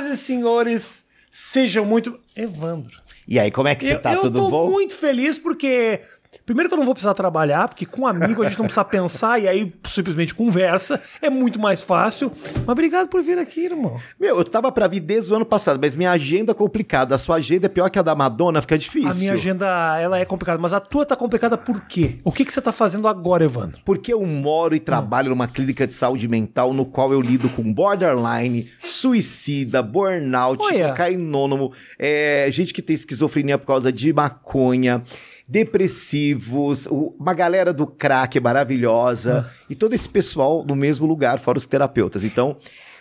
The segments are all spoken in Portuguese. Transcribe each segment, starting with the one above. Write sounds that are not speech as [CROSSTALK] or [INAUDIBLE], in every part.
Senhoras e senhores, sejam muito. Evandro. E aí, como é que você eu, tá? eu Tudo tô bom? muito feliz porque. Primeiro que eu não vou precisar trabalhar, porque com um amigo a gente não precisa pensar e aí simplesmente conversa. É muito mais fácil. Mas obrigado por vir aqui, irmão. Meu, eu tava pra vir desde o ano passado, mas minha agenda é complicada. A sua agenda é pior que a da Madonna, fica difícil. A minha agenda, ela é complicada, mas a tua tá complicada por quê? O que, que você tá fazendo agora, Evandro? Porque eu moro e trabalho numa clínica de saúde mental no qual eu lido com borderline, suicida, burnout, cocainônomo, é, gente que tem esquizofrenia por causa de maconha, depressivos, uma galera do crack maravilhosa e todo esse pessoal no mesmo lugar, fora os terapeutas. Então,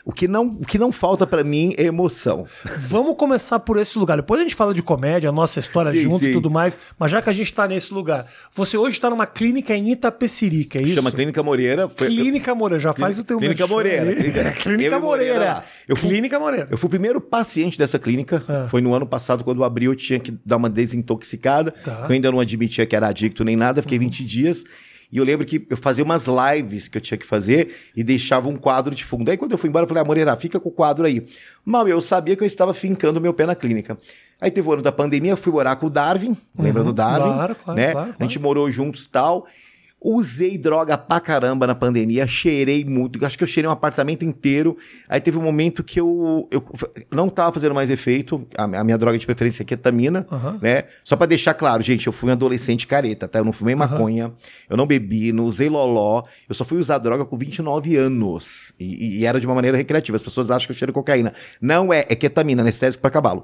o que não, o que não falta pra mim é emoção. Vamos começar por esse lugar. Depois a gente fala de comédia, a nossa história Sim, junto e sim. tudo mais. Mas já que a gente tá nesse lugar, você hoje está numa clínica em Itapecerica, é isso? Chama Clínica Moreira. Foi- Clínica Moreira, já faz o teu Clínica Moreira. [LAUGHS] Clínica- Clínica Eu e Moreira. Eu fui- Clínica Moreira. Eu fui o primeiro paciente dessa clínica. Ah. Foi no ano passado, quando eu abri, eu tinha que dar uma desintoxicada. Tá. Eu ainda não admitia que era adicto nem nada, fiquei Uhum. 20 dias. E eu lembro que eu fazia umas lives que eu tinha que fazer e deixava um quadro de fundo. Aí quando eu fui embora, eu falei, ah, Moreira, fica com o quadro aí. Mal, eu sabia que eu estava fincando meu pé na clínica. Aí teve o ano da pandemia, fui morar com o Darwin. Lembra do Darwin? Uhum. Claro, claro, né? claro, A gente morou juntos e tal. Usei droga pra caramba na pandemia, cheirei muito. Acho que eu cheirei um apartamento inteiro. Aí teve um momento que eu, eu não tava fazendo mais efeito. A, a minha droga de preferência é ketamina, Aham. né? Só pra deixar claro, gente, eu fui um adolescente careta, tá? Eu não fumei maconha, eu não bebi, não usei loló. Eu só fui usar droga com 29 anos. E, e era de uma maneira recreativa. As pessoas acham que eu cheiro cocaína. Não é, é ketamina, anestésico pra cavalo.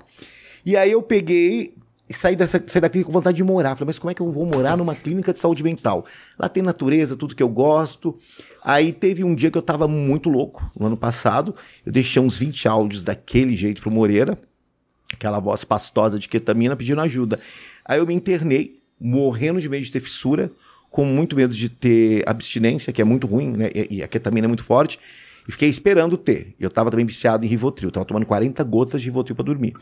E aí eu peguei e saí, dessa, saí da clínica com vontade de morar. Falei, mas como é que eu vou morar numa clínica de saúde mental? Lá tem natureza, tudo que eu gosto. Aí teve um dia que eu tava muito louco, no ano passado. Eu deixei uns 20 áudios daquele jeito pro Moreira, aquela voz pastosa de ketamina pedindo ajuda. Aí eu me internei, morrendo de medo de ter fissura, com muito medo de ter abstinência, que é muito ruim, né? E, a ketamina é muito forte. E fiquei esperando ter. Eu tava também viciado em Rivotril. Tava tomando 40 gotas de Rivotril pra dormir.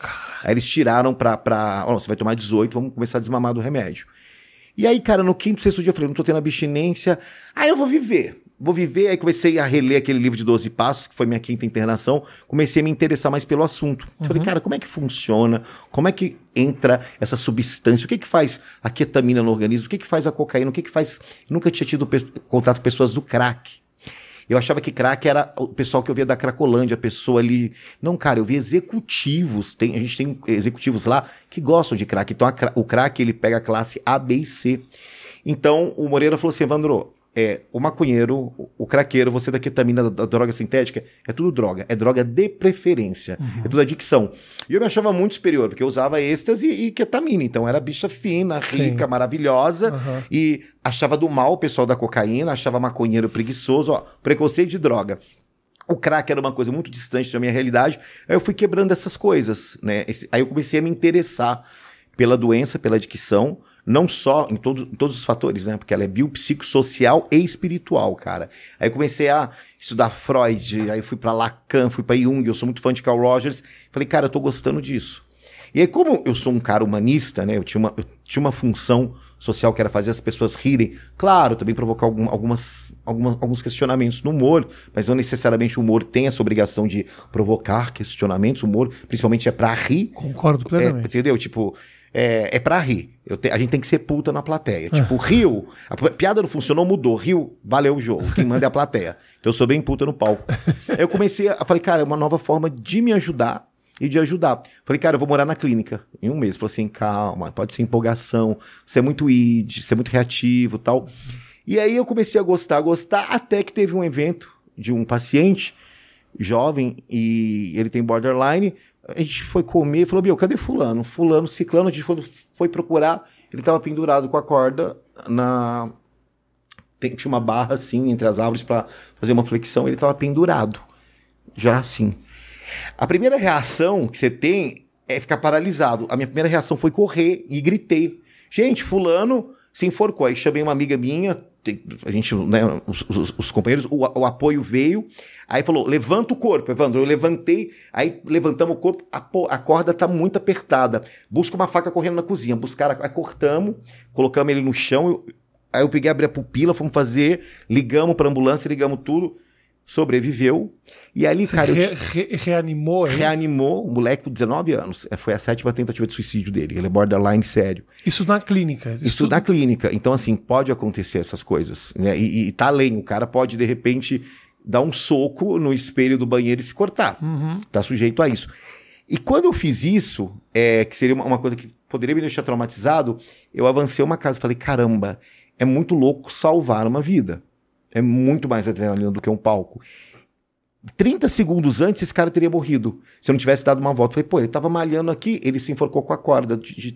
Aí eles tiraram pra... pra ó, você vai tomar 18, vamos começar a desmamar do remédio. E aí, cara, no quinto, sexto dia eu falei, não tô tendo abstinência. Aí eu vou viver. Vou viver. Aí comecei a reler aquele livro de 12 passos, que foi minha quinta internação. Comecei a me interessar mais pelo assunto. Falei, cara, como é que funciona? Como é que entra essa substância? O que que faz a ketamina no organismo? O que que faz a cocaína? O que que faz... Eu nunca tinha tido pe- contato com pessoas do crack. Eu achava que crack era o pessoal que eu via da Cracolândia, a pessoa ali. Não, cara, eu vi executivos. Tem, a gente tem executivos lá que gostam de crack. Então a o crack ele pega a classe A, B e C. Então o Moreira falou assim: Evandro, é, o maconheiro, o, craqueiro, você da ketamina, da, da droga sintética, é tudo droga. É droga de preferência. É tudo adicção. E eu me achava muito superior, porque eu usava êxtase e, e ketamina. Então era bicha fina, rica, Sim. maravilhosa. Aham. E achava do mal o pessoal da cocaína, achava maconheiro preguiçoso, ó, preconceito de droga. O crack era uma coisa muito distante da minha realidade. Aí eu fui quebrando essas coisas, né? Esse- aí eu comecei a me interessar pela doença, pela adicção, não só em, todo, em todos os fatores, né? Porque ela é biopsicossocial e espiritual, cara. Aí eu comecei a estudar Freud, aí fui pra Lacan, fui pra Jung, eu sou muito fã de Carl Rogers. Falei, cara, eu tô gostando disso. E aí, como eu sou um cara humanista, né? Eu tinha uma, eu tinha uma função social que era fazer as pessoas rirem. Claro, também provocar algum- algumas, alguma- alguns questionamentos no humor, mas não necessariamente o humor tem essa obrigação de provocar questionamentos. O humor, principalmente, é pra rir. Concordo É, plenamente. entendeu? Tipo, é, é pra rir. Eu te- a gente tem que ser puta na plateia. Tipo, riu, a piada não funcionou, mudou. Riu, valeu o jogo. Quem manda é a plateia. Então eu sou bem puta no palco. Aí [LAUGHS] eu comecei a. Falei, cara, é uma nova forma de me ajudar e de ajudar. Falei, cara, eu vou morar na clínica em um mês. Falei assim, calma, pode ser empolgação, você é muito id, você é muito reativo tal. E aí eu comecei a gostar, a gostar, até que teve um evento de um paciente jovem e ele tem borderline. A gente foi comer e falou: Meu, cadê Fulano? Fulano, Ciclano, a gente foi, foi procurar. Ele tava pendurado com a corda na. Tem, tinha uma barra assim entre as árvores para fazer uma flexão. Ele tava pendurado. Já assim. A primeira reação que você tem é ficar paralisado. A minha primeira reação foi correr e gritei. Gente, fulano se enforcou. Aí chamei uma amiga minha, a gente, né, os, os- os companheiros, o, o apoio veio. Aí falou, levanta o corpo, Evandro. Eu levantei, aí levantamos o corpo, a, a corda tá muito apertada. Busca uma faca correndo na cozinha. Buscaram, aí cortamos, colocamos ele no chão. eu- aí eu peguei, abri a pupila, fomos fazer, ligamos pra ambulância, ligamos tudo. Sobreviveu. E ali, Você cara, eu re- re- reanimou, é isso? reanimou o moleque com 19 anos. É, Foi a sétima tentativa de suicídio dele. Ele é borderline sério. Isso na clínica. Isso na clínica. Então, assim, pode acontecer essas coisas. Né? E, e tá além. O cara pode, de repente, dar um soco no espelho do banheiro e se cortar. Uhum. Tá sujeito a isso. E quando eu fiz isso, é, que seria uma, uma coisa que poderia me deixar traumatizado, eu avancei uma casa e falei: caramba, é muito louco salvar uma vida. É muito mais adrenalina do que um palco. 30 segundos antes, esse cara teria morrido. Se eu não tivesse dado uma volta. Eu falei, pô, ele tava malhando aqui, ele se enforcou com a corda de, de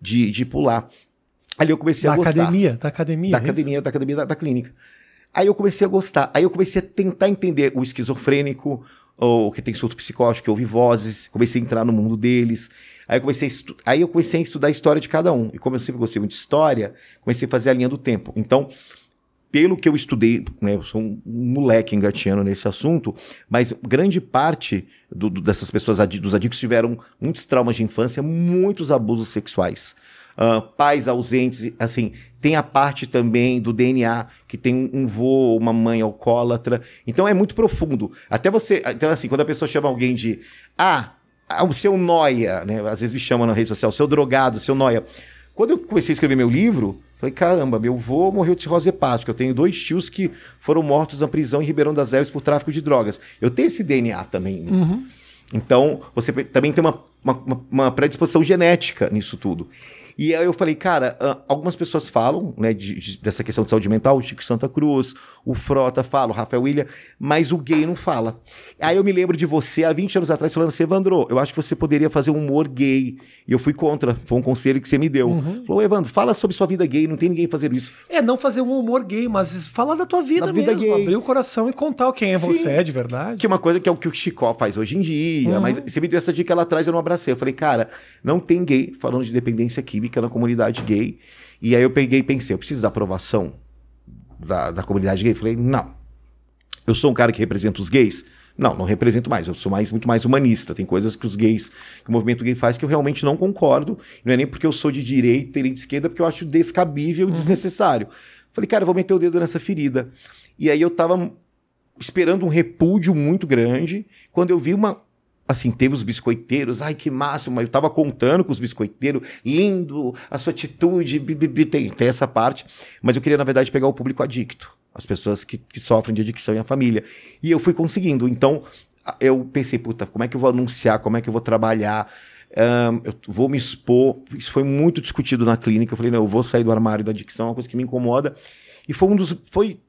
de, pular. Ali eu comecei Da a gostar. academia, da academia. Da é academia, da academia da, da clínica. Aí eu comecei a gostar. Aí eu comecei a tentar entender o esquizofrênico, ou que tem surto psicótico, que ouve vozes. Comecei a entrar no mundo deles. Aí eu comecei a, estu- aí eu comecei a estudar a história de cada um. E como eu sempre gostei muito de história, comecei a fazer a linha do tempo. Então, pelo que eu estudei, né, eu sou um moleque engatinhando nesse assunto, mas grande parte do- do- dessas pessoas, adi- dos adictos, tiveram muitos traumas de infância, muitos abusos sexuais. Ah, pais ausentes, assim, tem a parte também do DNA, que tem um, um vô, uma mãe alcoólatra. Então é muito profundo. Até você. Então, assim, quando a pessoa chama alguém de. Ah, ah, o seu noia, né? Às vezes me chamam na rede social, seu drogado, seu noia. Quando eu comecei a escrever meu livro, falei, caramba, meu avô morreu de cirrose hepática. Eu tenho dois tios que foram mortos na prisão em Ribeirão das Neves por tráfico de drogas. Eu tenho esse DNA também. em mim. Então, você também tem uma, uma- uma predisposição genética nisso tudo. E aí eu falei, cara, algumas pessoas falam, né, de- de- dessa questão de saúde mental, o Chico Santa Cruz, o Frota fala, o Rafael William, mas o gay não fala. Aí eu me lembro de você há 20 anos atrás falando assim, Evandro, eu acho que você poderia fazer um humor gay. E eu fui contra, foi um conselho que você me deu. Uhum. Falou, Evandro, fala sobre sua vida gay, não tem ninguém fazendo isso. É, não fazer um humor gay, mas falar da tua vida Da vida mesmo. gay. Abrir o coração e contar quem é Sim. você é de verdade. Que é uma coisa que é o que o Chicó faz hoje em dia, Uhum. mas você me deu essa dica lá atrás, eu não abracei. Eu falei, cara, não tem gay falando de dependência química na comunidade gay. E aí eu peguei e pensei, eu preciso da aprovação da, da comunidade gay? Falei, não. Eu sou um cara que representa os gays? Não, não represento mais. Eu sou mais, muito mais humanista. Tem coisas que os gays, que o movimento gay faz que eu realmente não concordo. Não é nem porque eu sou de direita nem de esquerda, porque eu acho descabível e desnecessário. Falei, cara, eu vou meter o dedo nessa ferida. E aí eu tava esperando um repúdio muito grande. Quando eu vi uma. Assim, teve os biscoiteiros, ai que máximo, mas eu tava contando com os biscoiteiros, lindo, a sua atitude, bi, bi, bi, tem, tem essa parte. Mas eu queria, na verdade, pegar o público adicto, as pessoas que, que sofrem de adicção e a família. E eu fui conseguindo. Então, eu pensei, puta, como é que eu vou anunciar, como é que eu vou trabalhar? Ahn, eu vou me expor. Isso foi muito discutido na clínica. Eu falei, não, eu vou sair do armário da adicção, é uma coisa que me incomoda. E foi um dos. Foi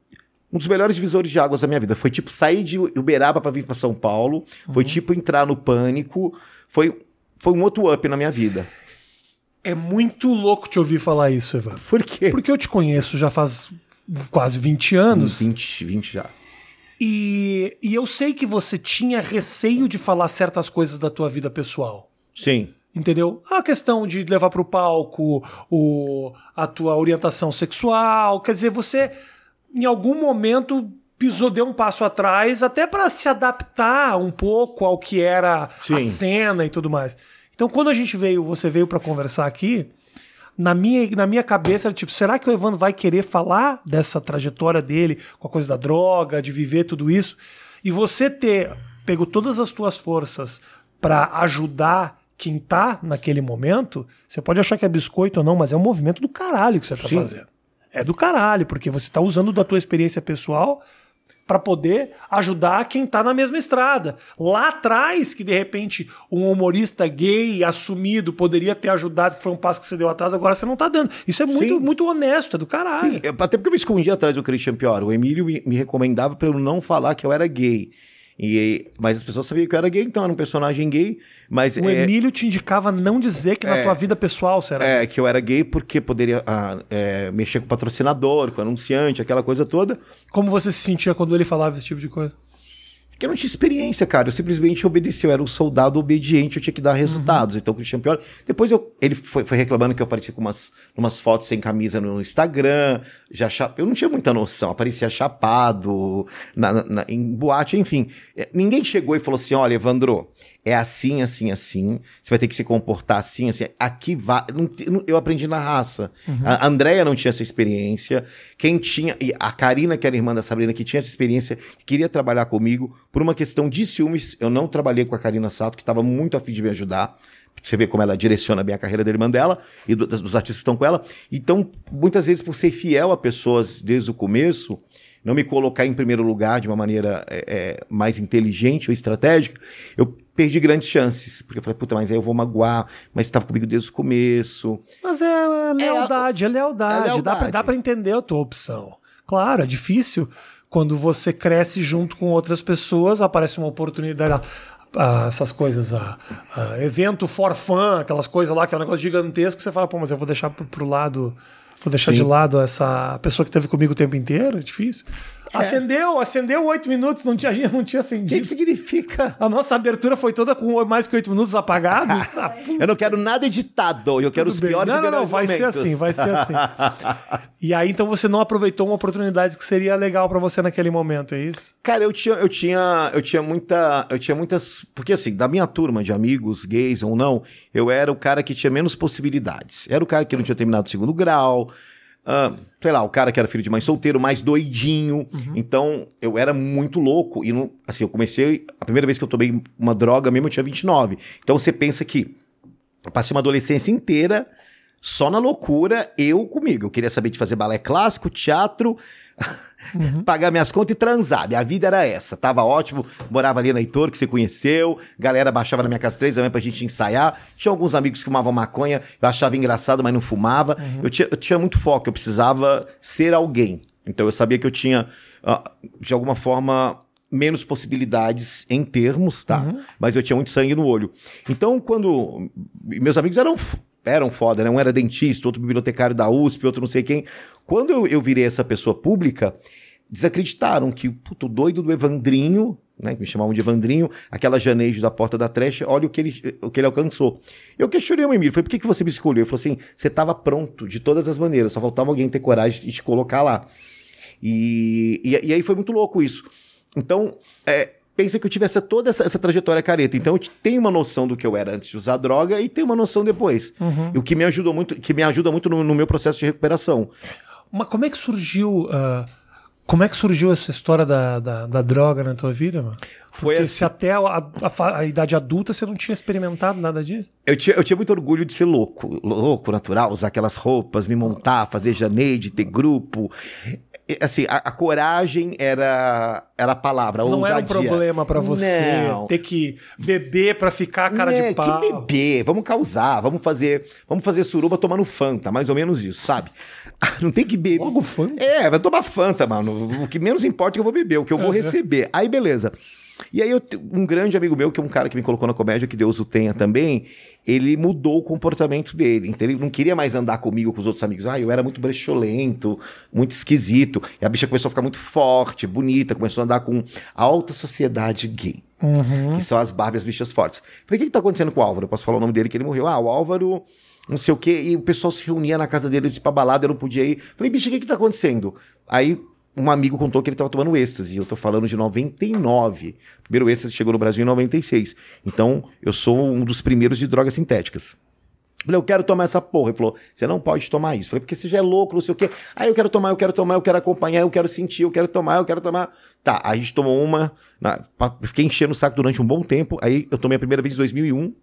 um dos melhores divisores de águas da minha vida. Foi tipo sair de Uberaba para vir para São Paulo. Foi tipo entrar no pânico. Foi, foi um outro up na minha vida. É muito louco te ouvir falar isso, Evandro. Por quê? Porque eu te conheço já faz quase 20 anos. 20, 20 já. E, e eu sei que você tinha receio de falar certas coisas da tua vida pessoal. Sim. Entendeu? A questão de levar pro palco o, a tua orientação sexual. Quer dizer, você em algum momento pisou, deu um passo atrás, até para se adaptar um pouco ao que era a Sim. cena e tudo mais. Então, quando a gente veio, você veio para conversar aqui, na minha, na minha cabeça era tipo, será que o Evandro vai querer falar dessa trajetória dele com a coisa da droga, de viver tudo isso? E você ter pego todas as tuas forças para ajudar quem tá naquele momento, você pode achar que é biscoito ou não, mas é um movimento do caralho que você tá Sim. fazendo. É do caralho, porque você tá usando da tua experiência pessoal para poder ajudar quem tá na mesma estrada. Lá atrás, que de repente um humorista gay assumido poderia ter ajudado, que foi um passo que você deu atrás, agora você não tá dando. Isso é muito, Sim. muito honesto, é do caralho. Sim, até porque eu me escondi atrás do Christian Pior. O Emílio me, me recomendava para eu não falar que eu era gay. E, mas as pessoas sabiam que eu era gay, então era um personagem gay. Mas O é, Emílio te indicava não dizer que na É. tua vida pessoal você era é, que eu era gay porque poderia ah, é, mexer com o patrocinador, com o anunciante, aquela coisa toda. Como você se sentia quando ele falava esse tipo de coisa? Porque eu não tinha experiência, cara. Eu simplesmente obedeci. Eu era um soldado obediente, eu tinha que dar resultados. Então, o Christian Pior. Depois eu, ele foi, foi reclamando que eu aparecia com umas, umas fotos sem camisa no Instagram. Já cha- Eu não tinha muita noção. Aparecia chapado, na- na- em boate, enfim. É, Ninguém chegou e falou assim: olha, Evandro, é assim, assim, assim. Você vai ter que se comportar assim, assim. Aqui vai. eu aprendi na raça. A Andrea não tinha essa experiência. Quem tinha. E a Karina, que era irmã da Sabrina, que tinha essa experiência, que queria trabalhar comigo, por uma questão de ciúmes, eu não trabalhei com a Karina Sato, que estava muito afim de me ajudar. Você vê como ela direciona bem a carreira da irmã dela e do- dos artistas que estão com ela. Então, muitas vezes, por ser fiel a pessoas desde o começo, não me colocar em primeiro lugar de uma maneira é, é, mais inteligente ou estratégica, eu perdi grandes chances. Porque eu falei, puta, mas aí eu vou magoar, mas estava comigo desde o começo. Mas é, é lealdade, é, lealdade. é lealdade. Dá, pra, dá pra entender a tua opção. Claro, é difícil quando você cresce junto com outras pessoas, aparece uma oportunidade. ah, essas coisas, ah, ah, evento for fun, aquelas coisas lá, que é um negócio gigantesco, você fala, pô, mas eu vou deixar pro, pro lado. Vou deixar de Sim. lado essa pessoa que esteve comigo o tempo inteiro, é difícil. Acendeu, acendeu oito minutos, não tinha, não tinha O que, acendido. que significa? A nossa abertura foi toda com mais que oito minutos apagado. [LAUGHS] Eu não quero nada editado, eu quero os tudo bem. piores Não, não, não, vai ser momentos. assim, vai ser assim. [LAUGHS] e aí, então, você não aproveitou uma oportunidade que seria legal pra você naquele momento, é isso? Cara, eu tinha, eu tinha, eu tinha muita, eu tinha muitas, porque assim, da minha turma de amigos, gays ou não, eu era o cara que tinha menos possibilidades. Era o cara que não tinha terminado o segundo grau, ah, sei lá, o cara que era filho de mãe solteiro, mais doidinho. Então, eu era muito louco e não, assim, eu comecei, a primeira vez que eu tomei uma droga mesmo, eu tinha 29. Então, você pensa que eu passei uma adolescência inteira só na loucura, eu comigo. Eu queria saber de fazer balé clássico, teatro, [LAUGHS] pagar minhas contas e transar. Minha vida era essa. Tava ótimo, morava ali na Heitor, que você conheceu. Galera baixava na minha casa três da manhã pra gente ensaiar. Tinha alguns amigos que fumavam maconha, eu achava engraçado, mas não fumava. Eu, tinha, eu tinha muito foco, eu precisava ser alguém. Então eu sabia que eu tinha, ah, de alguma forma, menos possibilidades em termos, tá? Mas eu tinha muito sangue no olho. Então, quando. Meus amigos eram. Eram foda, né? Um era dentista, outro bibliotecário da USP, outro não sei quem. Quando eu, eu virei essa pessoa pública, desacreditaram que puto, o doido do Evandrinho, né? Que me chamavam de Evandrinho, aquela janejo da porta da trecha, olha o que ele, o que ele alcançou. Eu questionei o Emílio, falei, por que, que você me escolheu? Ele falou assim: você estava pronto de todas as maneiras, só faltava alguém ter coragem de te colocar lá. E, e, e aí foi muito louco isso. Então, é, pensa que eu tive essa, toda essa, essa trajetória careta. Então, eu te- tenho uma noção do que eu era antes de usar droga e tenho uma noção depois. E o que me ajudou muito, que me ajuda muito no, no meu processo de recuperação. Mas como é que surgiu. ah, como é que surgiu essa história da, da, da droga na tua vida, mano? Foi Porque assim- se até a, a a idade adulta você não tinha experimentado nada disso. Eu tinha, eu tinha muito orgulho de ser louco, louco, natural, usar aquelas roupas, me montar, fazer janeide, ter grupo. Assim, a, a coragem era, era a palavra, a não era um ousadia. problema pra você Não. ter que beber pra ficar a cara É, de pau. Que beber, vamos causar, vamos fazer, vamos fazer suruba tomando Fanta, mais ou menos isso, sabe? [LAUGHS] Não tem que beber. Logo Fanta? É, vai tomar Fanta, mano. O que menos importa é que eu vou beber, o que eu vou receber. Aí, beleza. E aí, eu, um grande amigo meu, que é um cara que me colocou na comédia, que Deus o tenha também, ele mudou o comportamento dele. Então, ele não queria mais andar comigo, com os outros amigos. Ah, eu era muito brecholento, muito esquisito. E a bicha começou a ficar muito forte, bonita, começou a andar com a alta sociedade gay. Que são as Barbies bichas fortes. Falei, o que, que tá acontecendo com o Álvaro? Eu posso falar o nome dele que ele morreu. Ah, o Álvaro, não sei o quê. E o pessoal se reunia na casa dele pra balada, eu não podia ir. Falei, bicho, o que, que tá acontecendo? Aí um amigo contou que ele tava tomando êxtase. Eu tô falando de 99. O primeiro êxtase chegou no Brasil em 96. Então, eu sou um dos primeiros de drogas sintéticas. Falei, eu quero tomar essa porra. Ele falou, você não pode tomar isso. Falei, porque você já é louco, não sei o quê. Aí eu quero tomar, eu quero tomar, eu quero acompanhar, eu quero sentir, eu quero tomar, eu quero tomar. Tá, a gente tomou uma. Na, fiquei enchendo o saco durante um bom tempo. Aí eu tomei a primeira vez em 2001,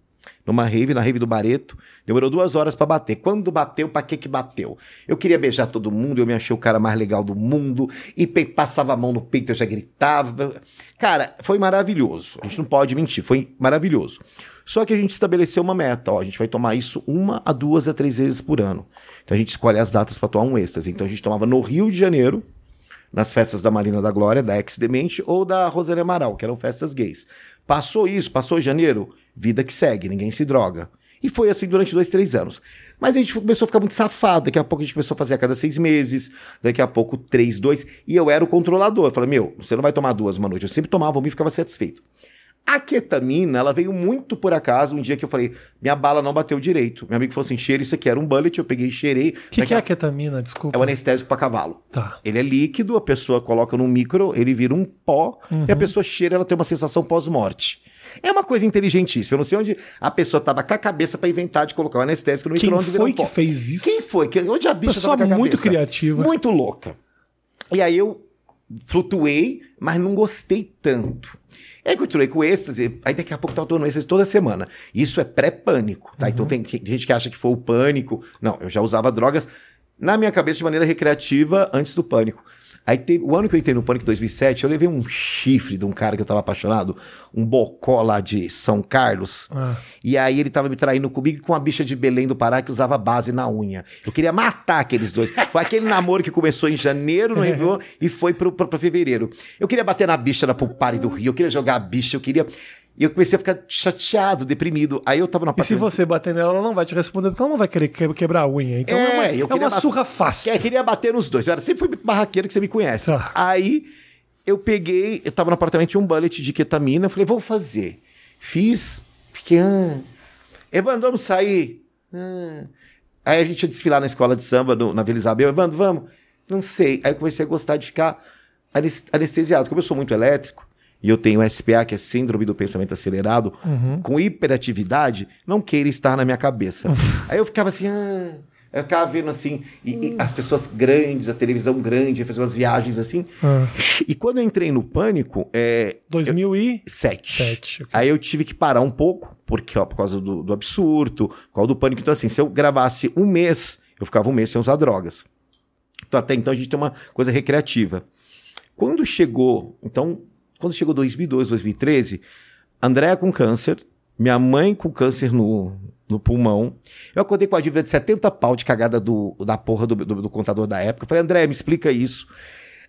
numa rave, na rave do Bareto. Demorou duas horas pra bater. Quando bateu, pra que que bateu? Eu queria beijar todo mundo, eu me achei o cara mais legal do mundo. E passava a mão no peito, eu já gritava. Cara, foi maravilhoso. A gente não pode mentir, foi maravilhoso. Só que a gente estabeleceu uma meta, ó, a gente vai tomar isso uma a duas a três vezes por ano. Então a gente escolhe as datas para tomar um êxtase. Então a gente tomava no Rio de Janeiro, nas festas da Marina da Glória, da Ex-Demente ou da Rosane Amaral, que eram festas gays. Passou isso, passou janeiro, vida que segue, ninguém se droga. E foi assim durante dois, três anos. Mas a gente começou a ficar muito safado. Daqui a pouco a gente começou a fazer a cada seis meses, daqui a pouco três, dois. E eu era o controlador. Eu falei, meu, você não vai tomar duas uma noite. Eu sempre tomava uma e ficava satisfeito. A ketamina, ela veio muito por acaso. Um dia que eu falei, minha bala não bateu direito. Meu amigo falou assim: cheira isso aqui. Era um bullet, eu peguei e cheirei. O que, que é a ketamina? Desculpa. É o anestésico para cavalo. Tá. Ele é líquido, a pessoa coloca num micro, ele vira um pó, e a pessoa cheira, ela tem uma sensação pós-morte. É uma coisa inteligentíssima. Eu não sei onde a pessoa tava com a cabeça para inventar de colocar o anestésico no Quem micro-ondas e foi um que pó. fez isso? Quem foi? Onde a bicha Pessoa tava com a muito cabeça? criativa. Muito louca. E aí eu flutuei, mas não gostei tanto. E aí continuei com êxtase, aí daqui a pouco tava tomando êxtase toda semana. Isso é pré-pânico, tá? Então tem, tem gente que acha que foi o pânico. Não, eu já usava drogas na minha cabeça de maneira recreativa antes do pânico. Aí teve, o ano que eu entrei no Pânico, 2007, eu levei um chifre de um cara que eu tava apaixonado, um bocó lá de São Carlos. Ah. E aí ele tava me traindo comigo com uma bicha de Belém do Pará que usava base na unha. Eu queria matar aqueles dois. Foi aquele namoro que começou em janeiro no Réveillon [LAUGHS] e foi pro, pro, pra fevereiro. Eu queria bater na bicha da Pulpare do Rio, eu queria jogar a bicha, eu queria... E eu comecei a ficar chateado, deprimido. Aí eu tava na E se você bater nela, ela não vai te responder, porque ela não vai querer que- quebrar a unha. Então é, uma, eu é uma bat- surra fácil. É, queria bater nos dois. Eu era, sempre fui barraqueiro que você me conhece. Tá. Aí eu peguei, eu tava no apartamento, tinha um bullet de ketamina, eu falei, vou fazer. Fiz, fiquei, ah. Evandro, vamos sair? Ah. Aí a gente ia desfilar na escola de samba, no- na Vila Isabel. Evandro, vamos? Não sei. Aí eu comecei a gostar de ficar anes- anestesiado. Como eu sou muito elétrico, e eu tenho SPA, que é Síndrome do Pensamento Acelerado, com hiperatividade, não queira estar na minha cabeça. [LAUGHS] Aí eu ficava assim, ah, eu ficava vendo assim, e- e as pessoas grandes, a televisão grande, eu fazia umas viagens assim. Ah. E quando eu entrei no pânico, é. 2007. Sete. ok. Aí eu tive que parar um pouco, porque ó, por causa do, do absurdo, por causa do pânico. Então, assim, se eu gravasse um mês, eu ficava um mês sem usar drogas. Então, até então a gente tem uma coisa recreativa. Quando chegou, então, quando chegou 2002, 2013, Andréa com câncer, minha mãe com câncer no, no pulmão. Eu acordei com a dívida de 70 pau de cagada do, da porra do, do, do contador da época. Falei, André, me explica isso.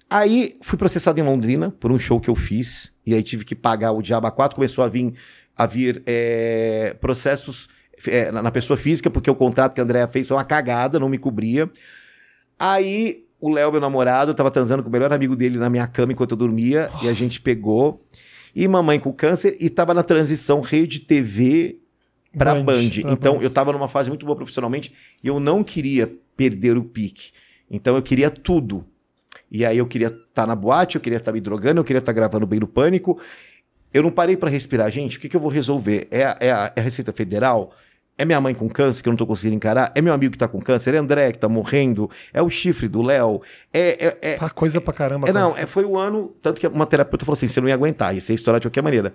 Aí fui processado em Londrina por um show que eu fiz. E aí tive que pagar o Diaba 4. Começou a vir, a vir é, processos é, na, pessoa física, porque o contrato que a Andrea fez foi uma cagada, não me cobria. Aí o Léo, meu namorado, tava transando com o melhor amigo dele na minha cama enquanto eu dormia. E a gente pegou. E mamãe com câncer. E tava na transição rede TV pra Band, Band. pra Então Band. eu tava numa fase muito boa profissionalmente. E eu não queria perder o pique. Então eu queria tudo. E aí eu queria estar na boate, eu queria estar me drogando, eu queria estar gravando bem no pânico. Eu não parei pra respirar. Gente, o que, que eu vou resolver? É, a- é a, é a Receita Federal? É minha mãe com câncer que eu não tô conseguindo encarar? É meu amigo que tá com câncer? É André que tá morrendo? É o chifre do Léo? É, é, é, coisa pra caramba. é, não, é, foi o ano, tanto que uma terapeuta falou assim, você não ia aguentar, ia ser estourar de qualquer maneira.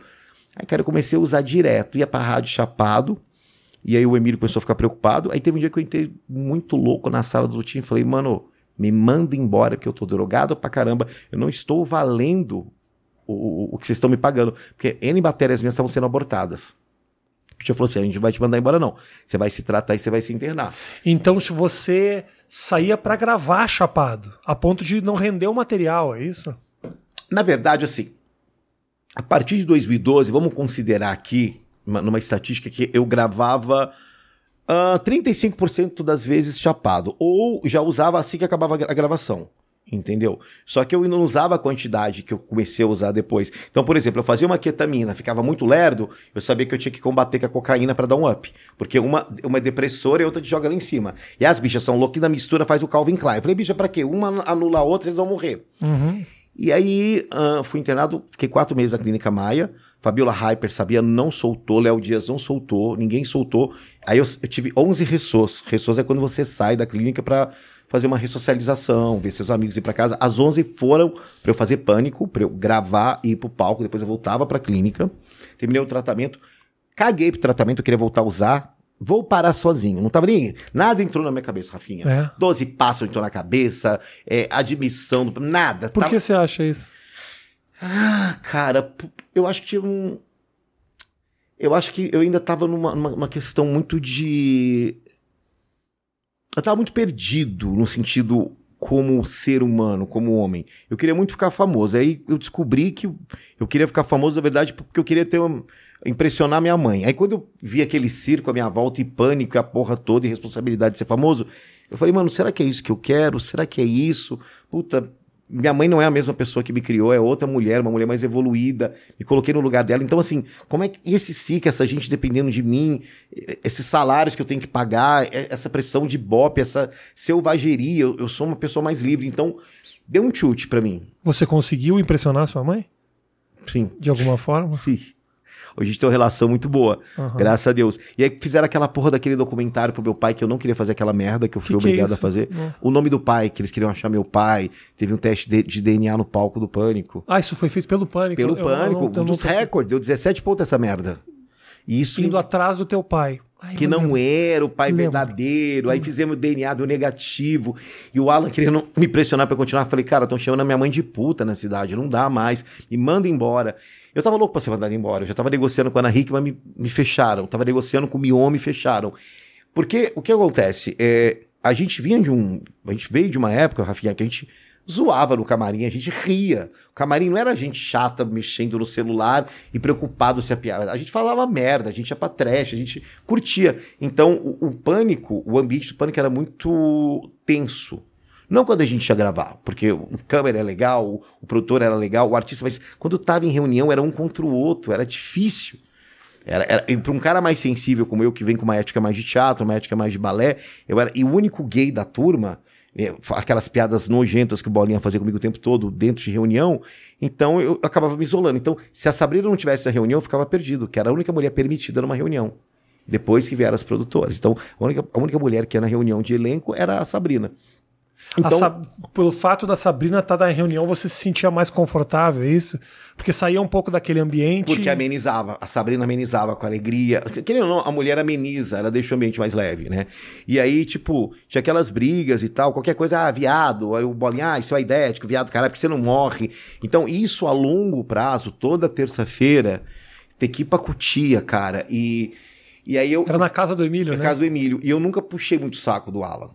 Aí, cara, eu comecei a usar direto, ia pra rádio chapado, e aí o Emílio começou a ficar preocupado, aí teve um dia que eu entrei muito louco na sala do time e falei, mano, me manda embora, porque eu tô drogado pra caramba, eu não estou valendo o, o, o que vocês estão me pagando, porque N bactérias minhas estavam sendo abortadas. Tio falou assim, a gente não vai te mandar embora não, você vai se tratar e você vai se internar. Então se você saía pra gravar chapado, a ponto de não render o material, é isso? Na verdade, assim, a partir de 2012, vamos considerar aqui, uma- numa estatística, que eu gravava ah, 35% das vezes chapado, ou já usava assim que acabava a gravação. Entendeu? Só que eu não usava a quantidade que eu comecei a usar depois. Então, por exemplo, eu fazia uma ketamina, ficava muito lerdo, eu sabia que eu tinha que combater com a cocaína pra dar um up. Porque uma, uma é depressora e outra te joga lá em cima. E as bichas são loucas e na mistura faz o Calvin Klein. Eu falei, bicha, pra quê? Uma anula a outra, vocês vão morrer. E aí, ah, fui internado, fiquei quatro meses na Clínica Maia. Fabiola Hyper sabia, não soltou. Léo Dias não soltou, ninguém soltou. Aí eu, eu tive 11 ressos. Ressos é quando você sai da clínica pra fazer uma ressocialização, ver seus amigos ir pra casa. As 11 foram pra eu fazer pânico, pra eu gravar e ir pro palco. Depois eu voltava pra clínica. Terminei o tratamento. Caguei pro tratamento, eu queria voltar a usar. Vou parar sozinho. Não tava nem. Nada entrou na minha cabeça, Rafinha. É. 12 passos entrou na cabeça, é, admissão, nada. Por Tava- que você acha isso? ah, cara, eu acho que eu não. Eu acho que eu ainda tava numa, numa questão muito de. Eu tava muito perdido no sentido como ser humano, como homem. Eu queria muito ficar famoso. Aí eu descobri que eu queria ficar famoso, na verdade, porque eu queria ter uma, impressionar minha mãe. Aí quando eu vi aquele circo à minha volta e pânico, e a porra toda e responsabilidade de ser famoso, eu falei, mano, será que é isso que eu quero? Será que é isso? Puta, minha mãe não é a mesma pessoa que me criou, é outra mulher, uma mulher mais evoluída. Me coloquei no lugar dela. Então, assim, como é que e esse SIC, essa gente dependendo de mim, esses salários que eu tenho que pagar, eh, essa pressão de bope, essa selvageria, eu, eu sou uma pessoa mais livre. Então, deu um chute pra mim. Você conseguiu impressionar sua mãe? Sim. De alguma forma? Sim. Hoje a gente tem uma relação muito boa, Aham. graças a Deus. E aí fizeram aquela porra daquele documentário pro meu pai que eu não queria fazer aquela merda que eu fui Que que é obrigado a fazer. Não. O nome do pai, que eles queriam achar meu pai. Teve um teste de, de DNA no palco do Pânico. Ah, isso foi feito pelo Pânico. Pelo Eu- eu Pânico, não- eu um dos não- recordes. Deu 17 pontos essa merda. Isso Indo atrás do teu pai. Ai, que não lembro. era o pai Lembro. verdadeiro. Aí fizemos o DNA do negativo. E o Alan querendo me pressionar pra eu continuar. Falei, cara, estão chamando a minha mãe de puta na cidade. Não dá mais. Me manda embora. Eu tava louco pra ser mandado embora. Eu já tava negociando com a Ana Hickman, me, me fecharam. Tava negociando com o Mion, me fecharam. Porque o que acontece? É, a gente vinha de um. A gente veio de uma época, Rafinha, que a gente zoava no camarim, a gente ria. O camarim não era gente chata mexendo no celular e preocupado se a piada. A gente falava merda, a gente ia pra trash, a gente curtia. Então, o, o pânico, o ambiente do pânico era muito tenso. Não quando a gente ia gravar, porque o câmera é legal, o, produtor era legal, o artista, mas quando tava em reunião era um contra o outro, era difícil. Era, era, e pra um cara mais sensível como eu, que vem com uma ética mais de teatro, uma ética mais de balé, eu era e o único gay da turma, aquelas piadas nojentas que o Bolinha fazia comigo o tempo todo dentro de reunião, então eu acabava me isolando. Então, se a Sabrina não tivesse a reunião, eu ficava perdido, que era a única mulher permitida numa reunião. Depois que vieram as produtoras. Então, a única, a única mulher que ia na reunião de elenco era a Sabrina. Então, Pelo fato da Sabrina estar na reunião, você se sentia mais confortável, é isso? Porque saía um pouco daquele ambiente. Porque amenizava, a Sabrina amenizava com alegria. Querendo ou não, a mulher ameniza, ela deixa o ambiente mais leve, né? E aí, tipo, tinha aquelas brigas e tal, qualquer coisa, ah, viado, aí o bolinha, ah, isso é idético, viado, caralho, porque você não morre. Então, isso a longo prazo, toda terça-feira, ter que ir pra cutia, cara. E, e aí eu. Era na casa do Emílio, Na né? casa do Emílio. E eu nunca puxei muito o saco do Alan.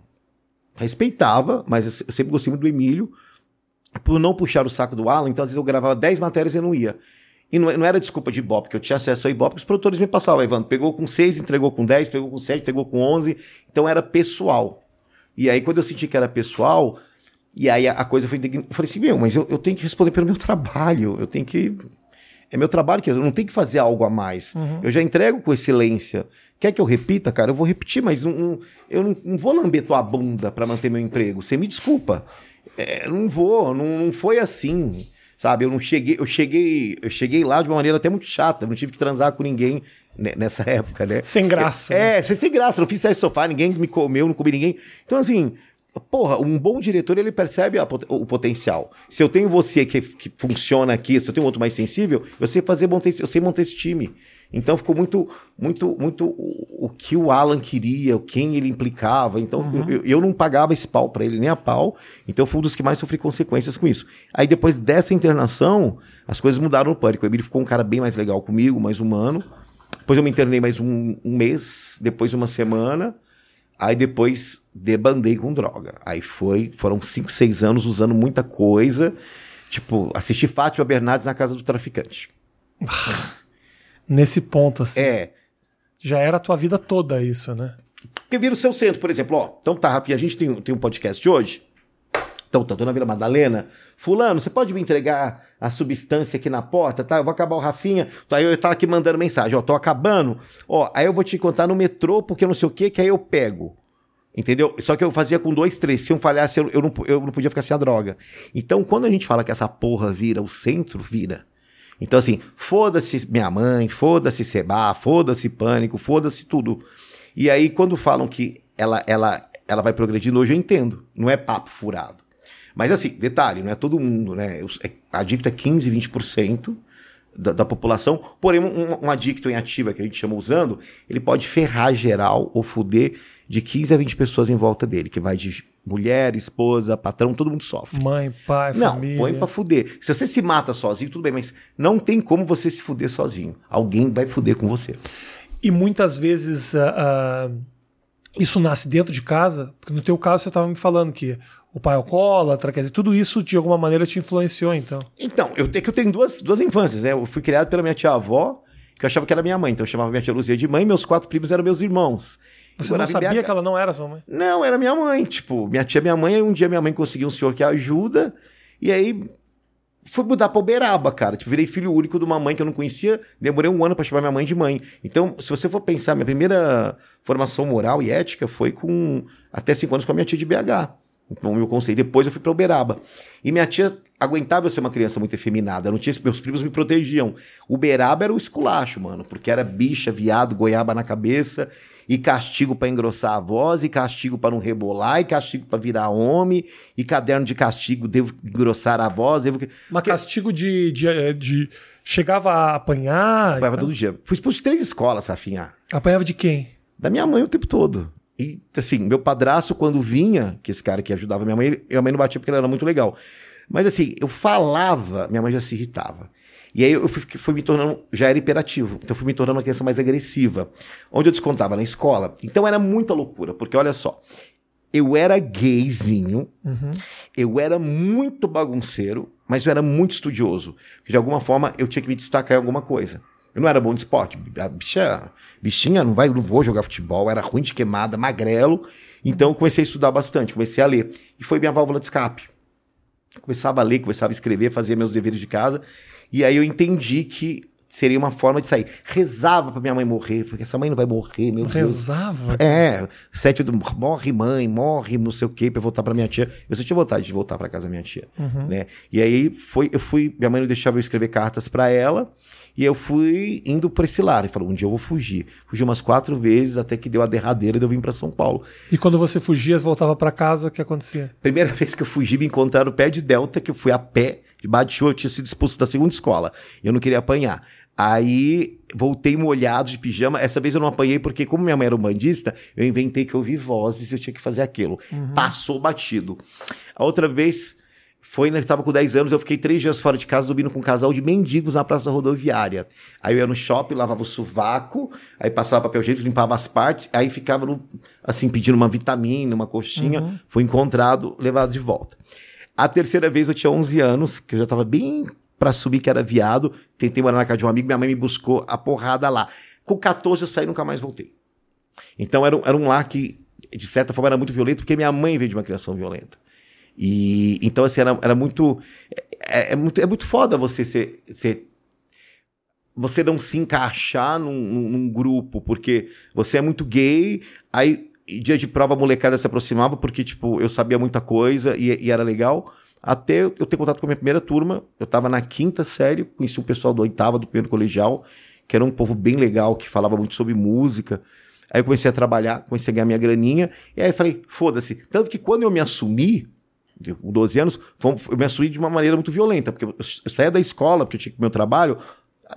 Respeitava, mas eu se- eu sempre gostei muito do Emílio. Por não puxar o saco do Alan, então às vezes eu gravava 10 matérias e não ia. E não, não era desculpa de Ibope, porque eu tinha acesso a Ibope, os produtores me passavam, Ivan, pegou com 6, entregou com 10, pegou com 7, entregou com 11. Então era pessoal. E aí quando eu senti que era pessoal, e aí a, coisa foi... Eu falei assim, meu, mas eu, eu tenho que responder pelo meu [LAUGHS] trabalho, eu tenho que... É meu trabalho, que eu não tenho que fazer algo a mais. Eu já entrego com excelência. Quer que eu repita, cara? Eu vou repetir, mas não- não- eu não, não vou lamber tua bunda pra manter meu emprego. Você me desculpa. É, não vou, não, foi assim. Sabe, eu não cheguei, eu cheguei, eu cheguei lá de uma maneira até muito chata, eu não tive que transar com ninguém ne- nessa época, né? Sem graça. né? É, sem, graça, não fiz sexo sofá, ninguém me comeu, não comi ninguém. Então, assim, porra, um bom diretor, ele percebe a o potencial. Se eu tenho você que, que funciona aqui, se eu tenho outro mais sensível, eu sei fazer, montar esse- eu sei montar esse time. Então ficou muito, muito, muito o, o que o Alan queria, quem ele implicava. Então eu, eu- eu não pagava esse pau pra ele, nem a pau. Então eu fui um dos que mais sofri consequências com isso. Aí depois dessa internação, as coisas mudaram no pânico. O Emílio ficou um cara bem mais legal comigo, mais humano. Depois eu me internei mais um, um mês, depois uma semana. Aí depois debandei com droga. Aí foi, foram cinco, seis anos usando muita coisa. Tipo, assisti Fátima Bernardes na casa do traficante. Nesse ponto, assim. É. Já era a tua vida toda isso, né? Porque vira o seu centro, por exemplo, ó. Então tá, Rafinha, a gente tem, tem um podcast hoje. Então, tá, tô na Vila Madalena. Fulano, você pode me entregar a substância aqui na porta, tá? Eu vou acabar o Rafinha. Aí eu tava aqui mandando mensagem, ó, tô acabando. Ó, aí eu vou te contar no metrô, porque não sei o que, que aí eu pego. Entendeu? Só que eu fazia com dois, três. Se um falhasse, eu, eu, não, eu não podia ficar sem a droga. Então, quando a gente fala que essa porra vira o centro, vira. Então, assim, foda-se minha mãe, foda-se Seba, foda-se pânico, foda-se tudo. E aí, quando falam que ela, ela, ela vai progredindo, hoje eu entendo. Não é papo furado. Mas assim, detalhe, não é todo mundo, né? É- Adicto é 15, 20% da, da população. Porém, um, um adicto em ativa, que a gente chama usando, ele pode ferrar geral ou fuder de 15 a 20 pessoas em volta dele, que vai de mulher, esposa, patrão, todo mundo sofre. Mãe, pai, Não, família. põe pra fuder. Se você se mata sozinho, tudo bem, mas não tem como você se fuder sozinho. Alguém vai fuder com você. E muitas vezes ah, ah, isso nasce dentro de casa, porque no teu caso você estava me falando que o pai é alcoólatra, quer dizer, tudo isso de alguma maneira te influenciou, então. Então, eu, te- que eu tenho duas, duas infâncias, né? Eu fui criado pela minha tia-avó, que eu achava que era minha mãe. Então eu chamava minha tia Luzia de mãe, meus quatro primos eram meus irmãos. Você não sabia que ela não era sua mãe? Não, era minha mãe. Tipo, minha tia é minha mãe. Aí um dia minha mãe conseguiu um senhor que ajuda. E aí fui mudar pra Uberaba, cara. Tipo, virei filho único de uma mãe que eu não conhecia. Demorei um ano pra chamar minha mãe de mãe. Então, se você for pensar, minha primeira formação moral e ética foi com até cinco anos com a minha tia de BH. Então, meu conceito. Depois eu fui pra Uberaba. E minha tia aguentava eu ser uma criança muito efeminada. Não tinha, meus primos me protegiam. Uberaba era o esculacho, mano, porque era bicha, viado, goiaba na cabeça, e castigo para engrossar a voz, e castigo para não rebolar, e castigo para virar homem, e caderno de castigo, devo engrossar a voz. Devo... Mas castigo de, de, eh, de, Chegava a apanhar? Apanhava todo dia. Fui expulso de três escolas, Rafinha. Apanhava de quem? Da minha mãe o tempo todo. E, assim, meu padrasto, quando vinha, que esse cara que ajudava minha mãe, minha mãe não batia porque ele era muito legal. Mas assim, eu falava, minha mãe já se irritava. E aí eu fui, fui, me tornando, já era imperativo, então fui me tornando uma criança mais agressiva, onde eu descontava na escola. Então era muita loucura, porque olha só, eu era gayzinho, uhum. eu era muito bagunceiro, mas eu era muito estudioso. De alguma forma eu tinha que me destacar em alguma coisa. Eu não era bom de esporte. A bicha, bichinha, não, vai, não vou jogar futebol, era ruim de queimada, magrelo. Então eu comecei a estudar bastante, comecei a ler. E foi minha válvula de escape. Começava a ler, começava a escrever, fazia meus deveres de casa. E aí eu entendi que seria uma forma de sair. Rezava pra minha mãe morrer, porque essa mãe não vai morrer, meu Rezava? Deus. É, sete do morre mãe, morre não sei o quê, pra eu voltar pra minha tia. Eu só tinha vontade de voltar pra casa da minha tia, uhum. né? E aí foi, eu fui, minha mãe não deixava eu escrever cartas para ela, e eu fui indo para esse lado. E falou, um dia eu vou fugir. Fugi umas quatro vezes até que deu a derradeira e eu vim para São Paulo. E quando você fugia, voltava para casa, o que acontecia? Primeira [LAUGHS] vez que eu fugi, me encontraram pé de Delta, que eu fui a pé, de chuva, eu tinha sido expulso da segunda escola. E eu não queria apanhar. Aí voltei molhado de pijama. Essa vez eu não apanhei porque, como minha mãe era um bandista, eu inventei que eu ouvi vozes e eu tinha que fazer aquilo. Uhum. Passou batido. A outra vez foi, né, eu tava com 10 anos, eu fiquei três dias fora de casa dormindo com um casal de mendigos na praça rodoviária. Aí eu ia no shopping, lavava o sovaco, aí passava papel higiênico, limpava as partes, aí ficava no, assim, pedindo uma vitamina, uma coxinha. Uhum. Foi encontrado, levado de volta. A terceira vez eu tinha 11 anos, que eu já tava bem para subir, que era viado. Tentei morar na casa de um amigo, minha mãe me buscou a porrada lá. Com 14 eu saí e nunca mais voltei. Então era, era um lar que, de certa forma, era muito violento, porque minha mãe veio de uma criação violenta. E então, assim, era, era muito, é, é, muito. É muito foda você ser, ser você não se encaixar num, num, grupo, porque você é muito gay, aí dia de prova a molecada se aproximava, porque, tipo, eu sabia muita coisa e, e, era legal. Até eu ter contato com a minha primeira turma, eu tava na quinta série, conheci um pessoal do oitava, do primeiro colegial, que era um povo bem legal, que falava muito sobre música. Aí eu comecei a trabalhar, comecei a ganhar minha graninha, e aí eu falei, foda-se. Tanto que quando eu me assumi, com 12 anos, eu me assumi de uma maneira muito violenta, porque eu saía da escola, porque eu tinha meu trabalho,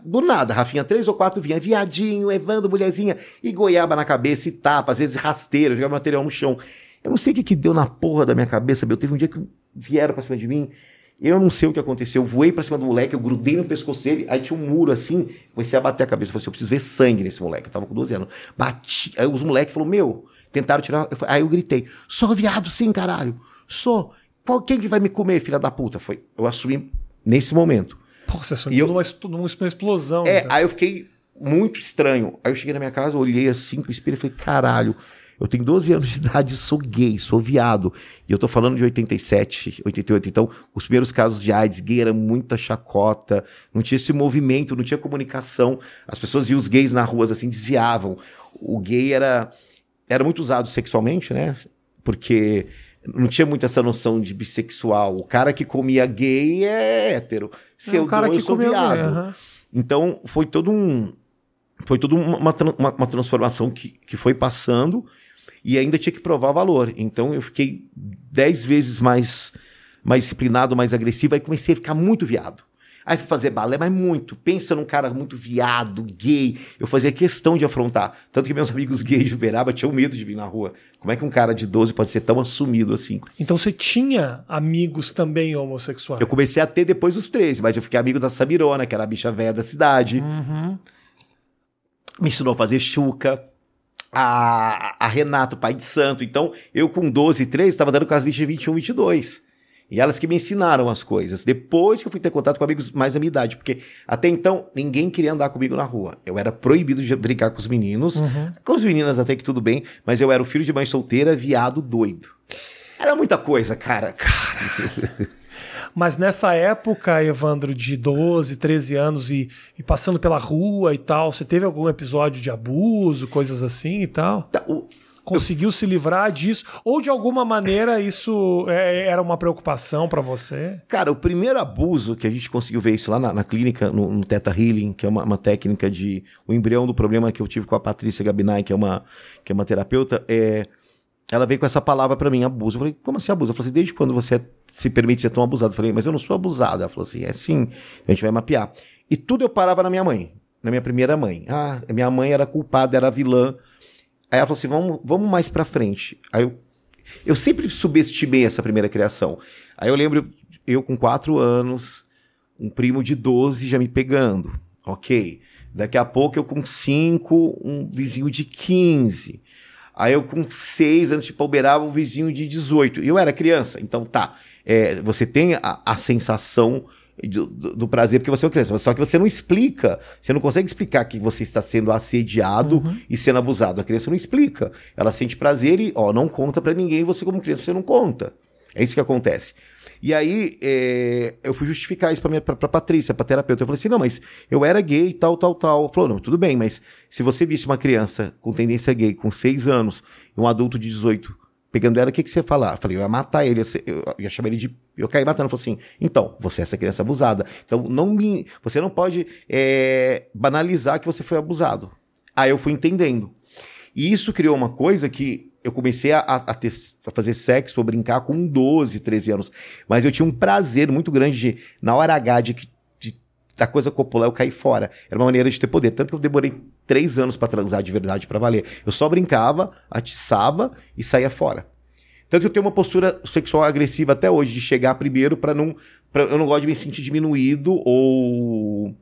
do nada, Rafinha, três ou quatro vinha, viadinho, Evandro, mulherzinha, e goiaba na cabeça, e tapa, às vezes rasteira, jogava material no chão. Eu não sei o que, que deu na porra da minha cabeça, meu. Teve um dia que vieram pra cima de mim, eu não sei o que aconteceu. Eu voei pra cima do moleque, eu grudei no pescoço dele, aí tinha um muro assim, comecei a bater a cabeça. Eu falei assim, eu preciso ver sangue nesse moleque. Eu tava com 12 anos. Bati. Aí os moleques falaram, meu, tentaram tirar. Eu falei, aí eu gritei, sou viado sim, caralho. Sou. Qual, quem que vai me comer, filha da puta? Foi, eu assumi nesse momento. Pô, você assumiu numa, numa explosão. É, então. aí eu fiquei muito estranho. Aí eu cheguei na minha casa, olhei assim pro espelho e falei, caralho, eu tenho 12 anos de idade, sou gay, sou viado. E eu tô falando de 87, 88. Então, os primeiros casos de AIDS, gay era muita chacota, não tinha esse movimento, não tinha comunicação. As pessoas viam os gays na rua assim, desviavam. O gay era, era muito usado sexualmente, né? Porque não tinha muito essa noção de bissexual. O cara que comia gay é hétero. Se é, eu cara dou, eu sou viado. uhum. Então, foi todo um. Foi toda uma, uma, uma, transformação que, que foi passando e ainda tinha que provar valor. Então eu fiquei dez vezes mais, mais disciplinado, mais agressivo, aí comecei a ficar muito viado. Aí fui fazer balé, mas muito. Pensa num cara muito viado, gay. Eu fazia questão de afrontar. Tanto que meus amigos gays de Uberaba tinham medo de vir na rua. Como é que um cara de 12 pode ser tão assumido assim? Então você tinha amigos também homossexuais? Eu comecei a ter depois dos 13, mas eu fiquei amigo da Samirona, que era a bicha velha da cidade. Uhum. Me ensinou a fazer chuca. A, a Renato, pai de santo. Então, eu com 12, 13, estava dando com as bichas de 21, 22. E elas que me ensinaram as coisas. Depois que eu fui ter contato com amigos mais da minha idade. Porque até então, ninguém queria andar comigo na rua. Eu era proibido de brincar com os meninos. Uhum. Com as meninas até que tudo bem. Mas eu era o filho de mãe solteira, viado doido. Era muita coisa, cara. Cara. [LAUGHS] Mas nessa época, Evandro, de 12, 13 anos e, e, passando pela rua e tal, você teve algum episódio de abuso, coisas assim e tal? Conseguiu se livrar disso? Ou de alguma maneira isso é, era uma preocupação para você? Cara, o primeiro abuso que a gente conseguiu ver isso lá na, na clínica, no, no Theta Healing, que é uma, uma, técnica de. O embrião do problema que eu tive com a Patrícia Gabinay, que é uma, que é uma terapeuta, é. Ela veio com essa palavra para mim, abuso. Eu falei, como assim abuso? Eu falei assim, desde quando você se permite ser tão abusado? Eu falei, mas eu não sou abusado. Ela falou assim, é sim, a gente vai mapear. E tudo eu parava na minha mãe, na minha primeira mãe. Ah, minha mãe era culpada, era vilã. Aí ela falou assim: vamos, vamos mais pra frente. Aí eu, eu sempre subestimei essa primeira criação. Aí eu lembro, eu com quatro anos, um primo de 12 já me pegando. Ok. Daqui a pouco eu com cinco, um vizinho de 15. Aí eu com seis anos, tipo, uberava um vizinho de 18. E eu era criança, então tá. É, você tem a, a sensação do, do, prazer porque você é uma criança. Só que você não explica, você não consegue explicar que você está sendo assediado uhum. e sendo abusado. A criança não explica. Ela sente prazer e, ó, não conta para ninguém, você como criança, você não conta. É isso que acontece. E aí, é, eu fui justificar isso pra, minha, pra, pra Patrícia, pra terapeuta. Eu falei assim, não, mas eu era gay e tal, tal, tal. Ela falou, não, tudo bem, mas se você visse uma criança com tendência gay, com 6 anos, e um adulto de 18 pegando ela, o que, que você ia falar? Eu falei, eu ia matar ele, eu ia chamar ele de. Eu caí matando. Eu falei assim, então, você é essa criança abusada. Então, não me. Você não pode é, banalizar que você foi abusado. Aí eu fui entendendo. E isso criou uma coisa que eu comecei a, a, ter, a fazer sexo ou brincar com 12, 13 anos. Mas eu tinha um prazer muito grande de, na hora H de, de da coisa copular, eu cair fora. Era uma maneira de ter poder. Tanto que eu demorei três anos para transar de verdade, para valer. Eu só brincava, atiçava e saía fora. Tanto que eu tenho uma postura sexual agressiva até hoje, de chegar primeiro para não. Pra, eu não gosto de me sentir diminuído ou.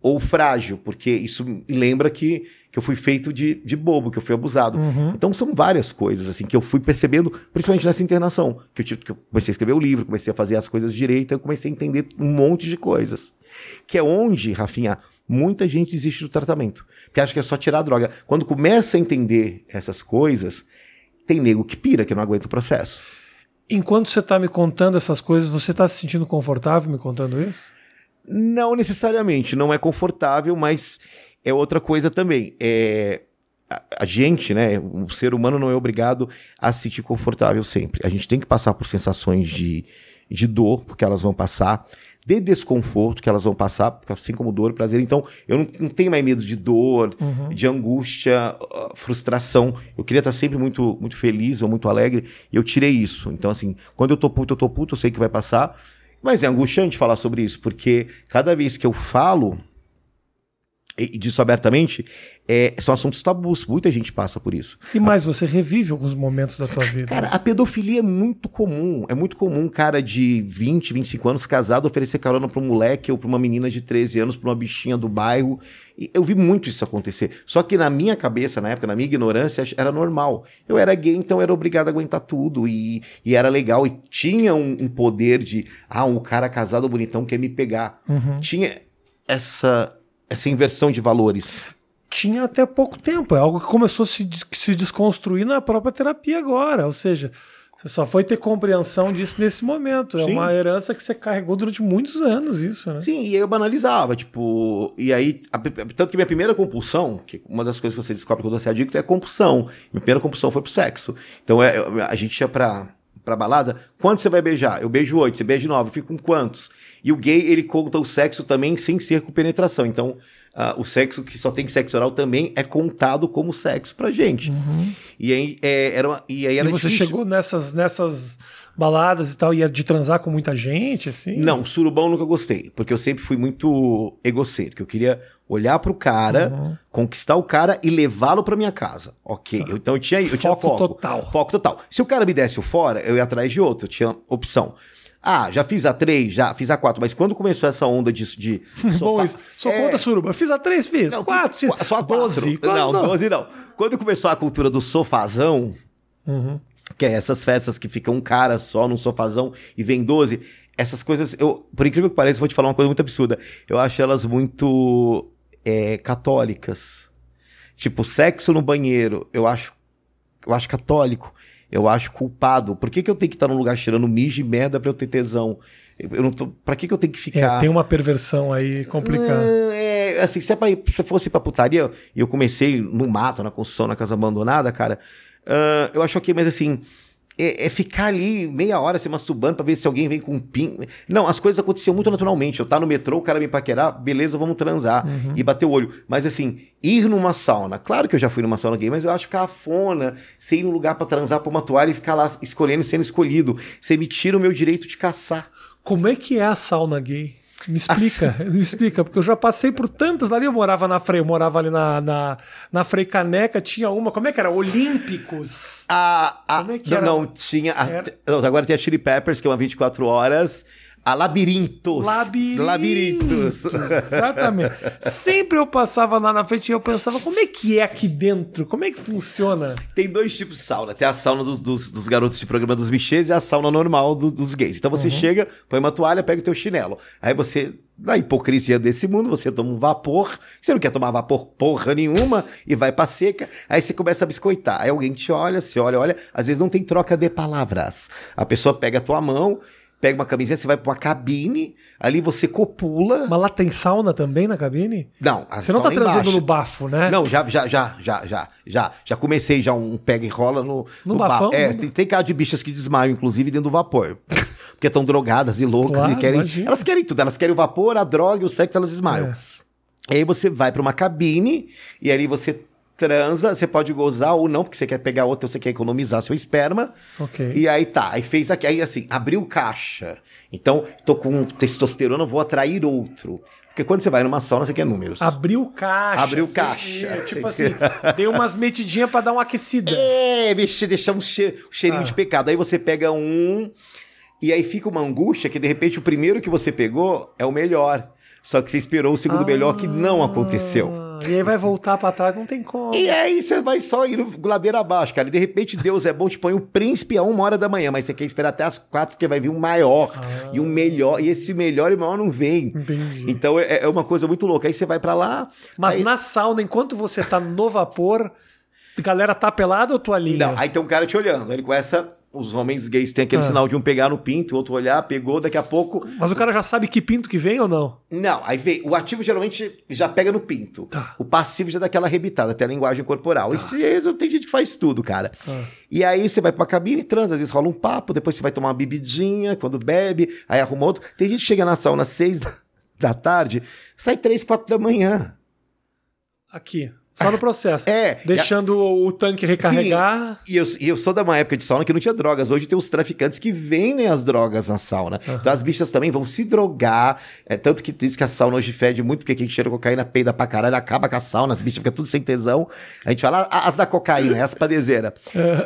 Ou frágil, porque isso me lembra que, que eu fui feito de, de bobo, que eu fui abusado. Uhum. Então são várias coisas, assim, que eu fui percebendo, principalmente nessa internação. Que eu, tive, que eu comecei a escrever o livro, comecei a fazer as coisas direito, eu comecei a entender um monte de coisas. Que é onde, Rafinha, muita gente desiste do tratamento. Porque acha que é só tirar a droga. Quando começa a entender essas coisas, tem nego que pira, que não aguenta o processo. Enquanto você está me contando essas coisas, você está se sentindo confortável me contando isso? Não necessariamente, não é confortável, mas é outra coisa também. É, a, gente, né, o ser humano não é obrigado a se sentir confortável sempre. A gente tem que passar por sensações de, de dor, porque elas vão passar de desconforto que elas vão passar, assim como dor prazer. Então, eu não, não tenho mais medo de dor, uhum. de angústia, uh, frustração. Eu queria estar sempre muito, muito feliz ou muito alegre, e eu tirei isso. Então, assim, quando eu tô puto, eu tô puto, eu sei que vai passar. Mas é angustiante falar sobre isso, porque cada vez que eu falo, e disso abertamente, é, são assuntos tabus. Muita gente passa por isso. E mais, você revive alguns momentos da tua vida. Cara, a pedofilia é muito comum. É muito comum um cara de 20, 25 anos casado oferecer carona pra um moleque ou pra uma menina de 13 anos, pra uma bichinha do bairro. E eu vi muito isso acontecer. Só que na minha cabeça, na época, na minha ignorância, era normal. Eu era gay, então era obrigado a aguentar tudo. E, e era legal. E tinha um, um poder de, ah, um cara casado bonitão quer me pegar. Uhum. Tinha essa essa inversão de valores? Tinha até pouco tempo. É algo que começou a se, se desconstruir na própria terapia agora. Ou seja, você só foi ter compreensão disso nesse momento. É Sim. uma herança que você carregou durante muitos anos, isso, né? Sim, e aí eu banalizava, tipo. E aí, a, tanto que minha primeira compulsão, que uma das coisas que você descobre quando você é adicto é a compulsão. Minha primeira compulsão foi pro sexo. Então é, a gente ia pra, pra balada. Quantos você vai beijar? Eu beijo oito, você beija nove, eu fico com quantos? E o gay, ele conta o sexo também sem ser com penetração. Então, uh, o sexo que só tem sexo oral também é contado como sexo pra gente. Uhum. E aí, é, era uma, e aí era e você difícil. chegou nessas, nessas baladas e tal, ia de transar com muita gente, assim? Não, surubão nunca gostei, porque eu sempre fui muito egocêntrico. Eu queria olhar pro cara, uhum. conquistar o cara e levá-lo pra minha casa. Ok. Tá. Eu, então eu tinha, eu foco tinha foco. total. Foco total. Se o cara me desse o fora, eu ia atrás de outro. Eu tinha opção. Ah, já fiz a 3, já fiz a 4, mas quando começou essa onda de. [LAUGHS] de sofá, Bom, isso. Só é... conta, Suruba. Fiz a 3, fiz. Não, 4, fiz, só a 12. Não, 12 não. Quando começou a cultura do sofazão, uhum. Que é essas festas que fica um cara só num sofazão e vem 12, essas coisas, eu, por incrível que pareça, vou te falar uma coisa muito absurda. Eu acho elas muito é, católicas. Tipo, sexo no banheiro, eu acho, eu acho católico eu acho culpado. Por que, que eu tenho que estar num lugar cheirando mijo e merda pra eu ter tesão? Eu não tô, pra que, que eu tenho que ficar. É, tem uma perversão aí complicada. É, assim, se, é pra se fosse pra putaria, e eu comecei no mato, na construção, na casa abandonada, cara. Ah, eu acho ok, mas assim, é, é ficar ali meia hora se masturbando pra ver se alguém vem com um pin. Não, as coisas aconteciam muito naturalmente. Eu tá no metrô, o cara me paquerar, beleza, vamos transar e bater o olho. Mas assim, ir numa sauna, claro que eu já fui numa sauna gay, mas eu acho cafona você ir num lugar pra transar por uma toalha e ficar lá escolhendo e sendo escolhido. Você me tira o meu direito de caçar. Como é que é a sauna gay? Me explica, me explica, porque eu já passei por tantas. Ali eu morava na Frei, eu morava ali na, na, na Frei Caneca, tinha uma, como é que era? Olímpicos. A, a, Como é que não, não, tinha. a- Era- não, agora tem a Chili Peppers, que é uma 24 horas. A Labirintos. Labirintos. Labirintos. Exatamente. [LAUGHS] Sempre eu passava lá na frente e eu pensava, como é que é aqui dentro? Como é que funciona? Tem dois tipos de sauna. Tem a sauna dos, dos, dos garotos de programa dos bichês e a sauna normal do- dos gays. Então Uhum. você chega, põe uma toalha, pega o teu chinelo. Aí você, na hipocrisia desse mundo, você toma um vapor. Você não quer tomar vapor porra nenhuma e vai pra seca. Aí você começa a biscoitar. Aí alguém te olha, você olha, olha. Às vezes não tem troca de palavras. A pessoa pega a tua mão, pega uma camisinha, você vai pra uma cabine, ali você copula. Mas lá tem sauna também na cabine? Não, a Você não tá transando embaixo. no bafo, né? Não, já, já, já, já, já, já. Já comecei já um pega e rola no, No bar. bafão? É, No- tem, tem cara de bichas que desmaiam, inclusive, dentro do vapor. [LAUGHS] Porque estão drogadas e loucas Claro, e querem. imagino. Elas querem tudo. Elas querem o vapor, a droga e o sexo, elas desmaiam. É. E aí você vai pra uma cabine e ali você transa, você pode gozar ou não, porque você quer pegar outra ou você quer economizar seu esperma. Ok. E aí tá, aí fez aqui, aí assim, abriu caixa. Então, tô com testosterona, vou atrair outro. Porque quando você vai numa sauna, você quer números. Abriu caixa. Abriu caixa. É, tipo assim, deu umas metidinhas pra dar uma aquecida. É, bicho, deixar um, che- cheirinho Ah. de pecado. Aí você pega um, e aí fica uma angústia que de repente o primeiro que você pegou é o melhor. Só que você esperou o segundo melhor que não aconteceu. Ah, E aí vai voltar pra trás, não tem como. E aí você vai só indo ladeira abaixo, cara. E de repente Deus é bom, te põe o príncipe a uma hora da manhã, mas você quer esperar até as quatro, porque vai vir um maior e um melhor. E esse melhor e maior não vem. Entendi. Então é, é uma coisa muito louca. Aí você vai pra lá. Mas aí... na sauna, enquanto você tá no vapor, galera tá pelada ou toalhinha? Não, aí tem um cara te olhando. Ele começa. Os homens gays têm aquele Ah. sinal de um pegar no pinto, o outro olhar, pegou, daqui a pouco. Mas o cara já sabe que pinto que vem ou não? Não, aí vem. O ativo geralmente já pega no pinto. Tá. O passivo já dá aquela arrebitada, até a linguagem corporal. Se isso, tem gente que faz tudo, cara. Ah. E aí você vai pra cabine, transa, às vezes rola um papo, depois você vai tomar uma bebidinha, quando bebe, aí arruma outro. Tem gente que chega na sauna às seis da, [LAUGHS] da tarde, sai três, quatro da manhã. Aqui. Só no processo. É. Deixando o, o tanque recarregar. E eu, e eu sou da uma época de sauna que não tinha drogas. Hoje tem os traficantes que vendem as drogas na sauna. Então as bichas também vão se drogar. É, tanto que diz que a sauna hoje fede muito, porque quem cheira cocaína peida pra caralho, acaba com a sauna, as bichas ficam tudo sem tesão. A gente fala "Ah, as da cocaína, é as padezeiras.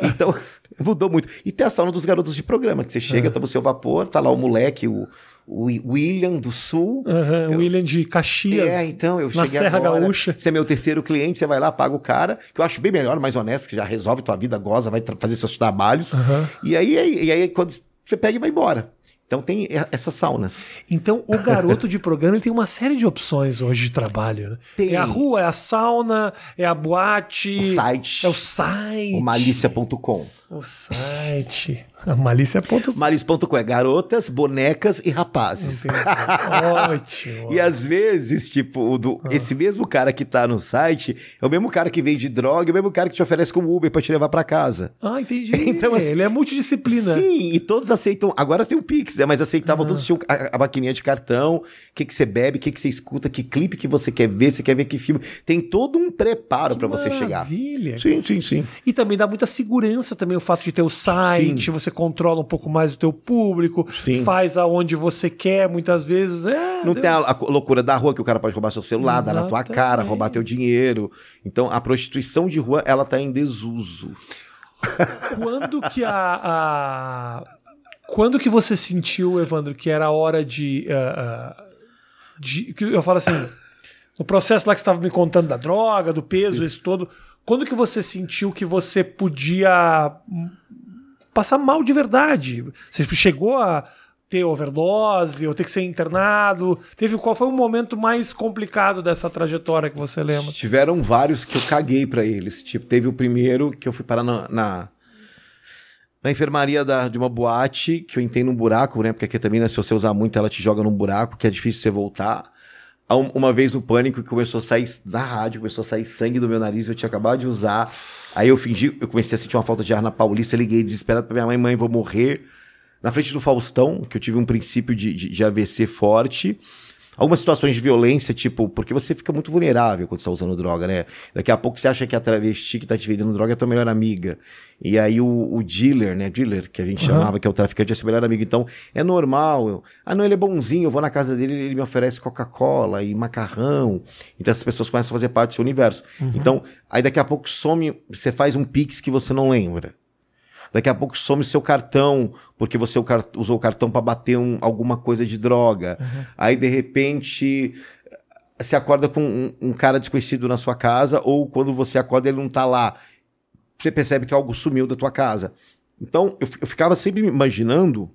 Então, [LAUGHS] mudou muito. E tem a sauna dos garotos de programa, que você chega, toma o seu vapor, tá lá o moleque, o William do Sul. Aham, Eu- William de Caxias. É, então, eu na cheguei Serra agora, Gaúcha. Você é meu terceiro cliente, você vai lá, paga o cara, que eu acho bem melhor, mais honesto, que já resolve tua vida, goza, vai fazer seus trabalhos. Aham. E aí, e aí, quando você pega e vai embora. Então tem essas saunas. Então, o garoto de programa tem uma série de opções hoje de trabalho. Né? Tem. É a rua, é a sauna, é a boate. O site. É o site. O malícia.com. O site. [LAUGHS] Malícia.com. Malícia.com é garotas, bonecas e rapazes. Ótimo. [LAUGHS] E às vezes, tipo, do- Ah. esse mesmo cara que tá no site é o mesmo cara que vende droga, é o mesmo cara que te oferece como Uber pra te levar pra casa. Ah, entendi. [LAUGHS] Então, assim, ele é multidisciplina. Sim, e todos aceitam. Agora tem o Pix, né? Mas aceitavam, todos tinham a, a maquininha de cartão, o que, que você bebe, o que, que você escuta, que clipe que você quer ver, você quer ver que filme. Tem todo um preparo pra você chegar. Maravilha. Sim, sim, sim. E também dá muita segurança também fato de ter o site, Sim. você controla um pouco mais o teu público, Sim. faz aonde você quer, muitas vezes. É, Não deu- tem a, a loucura da rua que o cara pode roubar seu celular, dar na tua Exatamente. cara, roubar teu dinheiro. Então a prostituição de rua, ela tá em desuso. Quando que a, a- Quando que você sentiu, Evandro, que era a hora de. ah, ah, de- eu falo assim. No processo lá que você estava me contando da droga, do peso, isso todo. Quando que você sentiu que você podia hum, passar mal de verdade? Você chegou a ter overdose ou ter que ser internado? Teve qual foi o momento mais complicado dessa trajetória que você lembra? Tiveram vários que eu caguei pra eles. Tipo, teve o primeiro que eu fui parar na, na, na enfermaria da, de uma boate, que eu entrei num buraco, né? Porque aqui também, né, se você usar muito, ela te joga num buraco, que é difícil você voltar. Uma vez o pânico começou a sair na rádio, começou a sair sangue do meu nariz, eu tinha acabado de usar. Aí eu fingi, eu comecei a sentir uma falta de ar na Paulista, liguei desesperado pra minha mãe, mãe, vou morrer. Na frente do Faustão, que eu tive um princípio de, de, de AVC forte algumas situações de violência, tipo, porque você fica muito vulnerável quando você tá usando droga, né? Daqui a pouco você acha que a travesti que tá te vendendo droga é tua melhor amiga. E aí o, o dealer, né? Dealer, que a gente uhum. chamava, que é o traficante, é seu melhor amigo. Então, é normal. Eu, ah, não, ele é bonzinho, eu vou na casa dele ele me oferece Coca-Cola e macarrão. Então essas pessoas começam a fazer parte do seu universo. Uhum. Então, aí daqui a pouco some, você faz um pix que você não lembra. Daqui a pouco some seu cartão, porque você usou o cartão para bater um, alguma coisa de droga. Uhum. Aí, de repente, se acorda com um, um, cara desconhecido na sua casa, ou quando você acorda ele não tá lá. Você percebe que algo sumiu da tua casa. Então, eu, eu ficava sempre imaginando.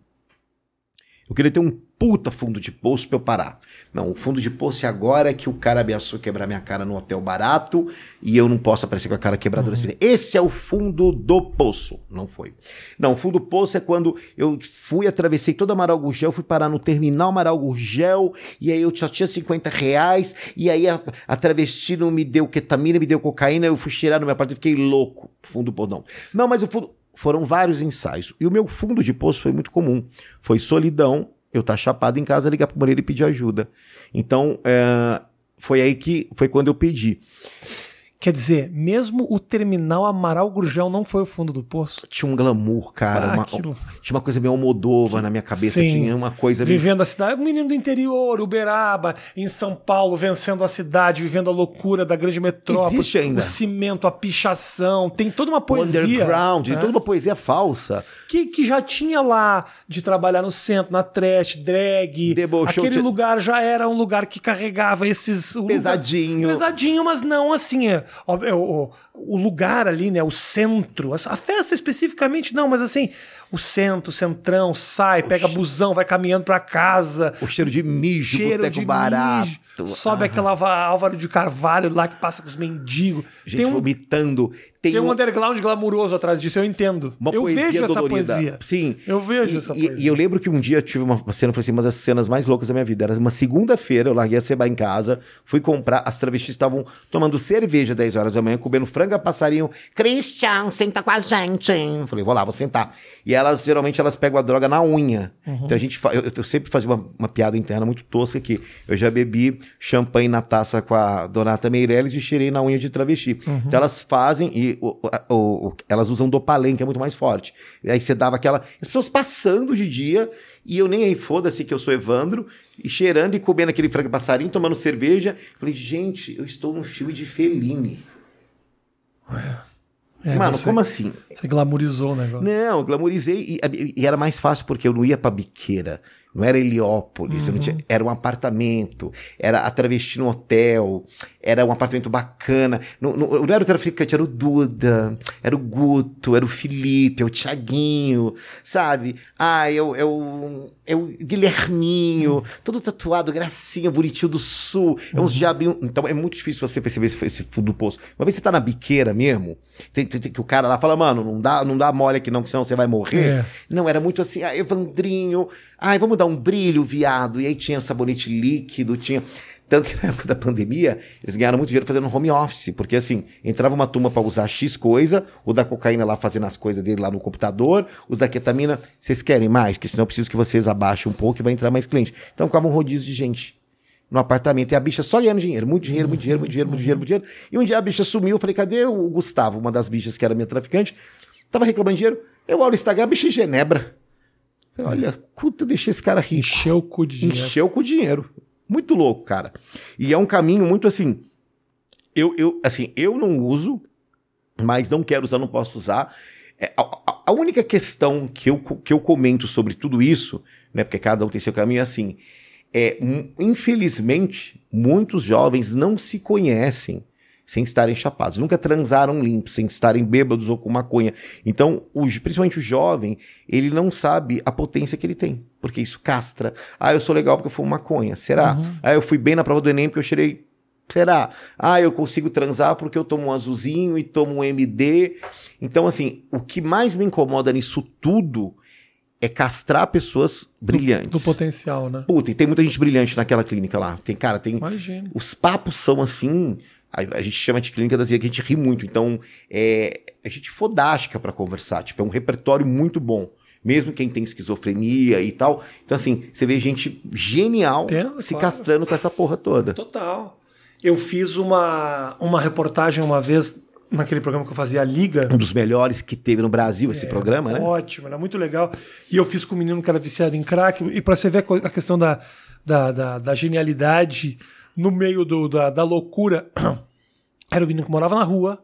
Eu queria ter um puta fundo de poço pra eu parar. Não, o fundo de poço é agora que o cara ameaçou quebrar minha cara no hotel barato e eu não posso aparecer com a cara quebrada. Uhum. Esse é o fundo do poço. Não foi. Não, o fundo do poço é quando eu fui, atravessei toda a Amaral Gurgel, fui parar no terminal Amaral Gurgel e aí eu só tinha 50 reais e aí a, a travesti não me deu ketamina, me deu cocaína, eu fui cheirar no meu apartamento, fiquei louco. Fundo do poço, não. Não, mas o fundo... Foram vários ensaios. E o meu fundo de poço foi muito comum. Foi solidão, eu tá chapado em casa, ligar pro Moreira e pedir ajuda. Então, é, foi aí que foi quando eu pedi. Quer dizer, mesmo o terminal Amaral Gurgel não foi o fundo do poço. Tinha um glamour, cara. Ah, uma, tinha uma coisa meio Almodova na minha cabeça. Sim. Tinha uma coisa. Vivendo a cidade. Um menino do interior, Uberaba, em São Paulo, vencendo a cidade, vivendo a loucura da grande metrópole. Existe ainda. O cimento, a pichação. Tem toda uma poesia. O underground, né? tem toda uma poesia falsa. Que, que já tinha lá de trabalhar no centro, na trash, drag. Debochou, Aquele lugar já era um lugar que carregava esses. Pesadinho. Lugar, pesadinho, mas não assim. É, o, o lugar ali, né? O centro. A festa especificamente não, mas assim, o centro, o centrão, sai, pega busão, vai caminhando para casa. O cheiro de mijo, cheiro de barato. Mijo. Sobe ah. aquela Álvaro de Carvalho lá que passa com os mendigos. Gente tem um, vomitando. Tem, tem um, um underground glamuroso atrás disso, eu entendo. Uma eu vejo essa dolorida. poesia. Sim. Eu vejo e, essa e, poesia. E eu lembro que um dia eu tive uma cena, foi assim, uma das cenas mais loucas da minha vida. Era uma segunda-feira, eu larguei a Seba em casa, fui comprar, as travestis estavam tomando cerveja 10 horas da manhã, comendo franga passarinho. Christian, senta com a gente. Falei, vou lá, vou sentar. E elas, geralmente, elas pegam a droga na unha. Uhum. Então a gente, eu, eu sempre fazia uma, uma piada interna muito tosca que eu já bebi champanhe na taça com a Donata Meirelles e cheirei na unha de travesti. Uhum. Então elas fazem e o, o, o, elas usam Dopalém, que é muito mais forte. E aí você dava aquela. As pessoas passando de dia e eu nem aí, foda-se que eu sou Evandro, e cheirando e comendo aquele frango passarinho, tomando cerveja. Falei, gente, eu estou num filme de Fellini. É, Mano, você, como assim? Você glamorizou o negócio. Não, glamorizei e, e, era mais fácil porque eu não ia pra biqueira. Não era Heliópolis, uhum. tinha, era um apartamento, era a travesti no hotel, era um apartamento bacana. Não, não, não era o traficante, era o Duda, era o Guto, era o Felipe, é o Tiaguinho, sabe? Ah, é o, é o, é Guilherminho, uhum. todo tatuado, gracinha, bonitinho do sul. É uns uhum. diabinhos. Então é muito difícil você perceber esse, esse fundo do poço. Uma vez você tá na biqueira mesmo, tem, tem, tem, que o cara lá fala, mano, não dá, não dá mole aqui não, que senão você vai morrer. É. Não, era muito assim, ah, Evandrinho, ai, vamos dar um brilho, viado. E aí tinha sabonete líquido, tinha. Tanto que na época da pandemia, eles ganharam muito dinheiro fazendo home office, porque assim, entrava uma turma para usar X coisa, o da cocaína lá fazendo as coisas dele lá no computador, os da ketamina, vocês querem mais? Porque senão eu preciso que vocês abaixem um pouco e vai entrar mais cliente. Então ficava um rodízio de gente no apartamento. E a bicha só ganhando dinheiro, muito dinheiro, muito dinheiro, muito dinheiro, muito dinheiro, muito dinheiro. E um dia a bicha sumiu, eu falei, cadê o Gustavo, uma das bichas que era minha traficante? Tava reclamando dinheiro. Eu olho o Instagram, a bicha em Genebra. Olha, puta, deixei esse cara rico. Encheu o cu de dinheiro. Encheu com dinheiro. Muito louco, cara. E é um caminho muito assim. Eu, eu, assim, eu não uso, mas não quero usar, não posso usar. É, a, a, única questão que eu, que eu comento sobre tudo isso, né, porque cada um tem seu caminho, é assim, é, infelizmente, muitos jovens não se conhecem sem estarem chapados. Nunca transaram limpos, sem estarem bêbados ou com maconha. Então, o, principalmente o jovem, ele não sabe a potência que ele tem. Porque isso castra. Ah, eu sou legal porque eu fumo maconha. Será? Uhum. Ah, eu fui bem na prova do Enem porque eu cheirei Será? Ah, eu consigo transar porque eu tomo um azulzinho e tomo um MD. Então, assim, o que mais me incomoda nisso tudo é castrar pessoas brilhantes. Do potencial, né? Puta, e tem muita gente brilhante naquela clínica lá. Tem, cara, tem. Imagina. Os papos são assim. A, a gente chama de clínica das que a gente ri muito. Então, é, a gente fodástica pra conversar. Tipo, é um repertório muito bom. Mesmo quem tem esquizofrenia e tal. Então, assim, você vê gente genial Entendo, se claro. castrando com essa porra toda. Total. Eu fiz uma, uma reportagem uma vez naquele programa que eu fazia a Liga. Um dos melhores que teve no Brasil esse programa, né? Ótimo, era muito legal. E eu fiz com um menino que era viciado em crack. E pra você ver a questão da, da, da, da genialidade no meio do, da, da loucura, era o menino que morava na rua,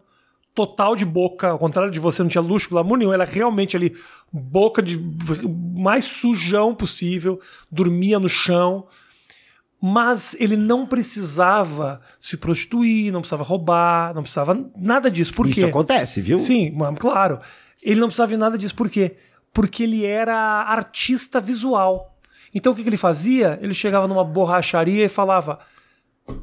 total de boca, ao contrário de você, não tinha luxo, glamour nenhum, era realmente ali, boca de mais sujão possível, dormia no chão. Mas ele não precisava se prostituir, não precisava roubar, não precisava nada disso. Por Isso quê? acontece, viu? Sim, mas, claro. Ele não precisava de nada disso. Por quê? Porque ele era artista visual. Então o que, que ele fazia? Ele chegava numa borracharia e falava: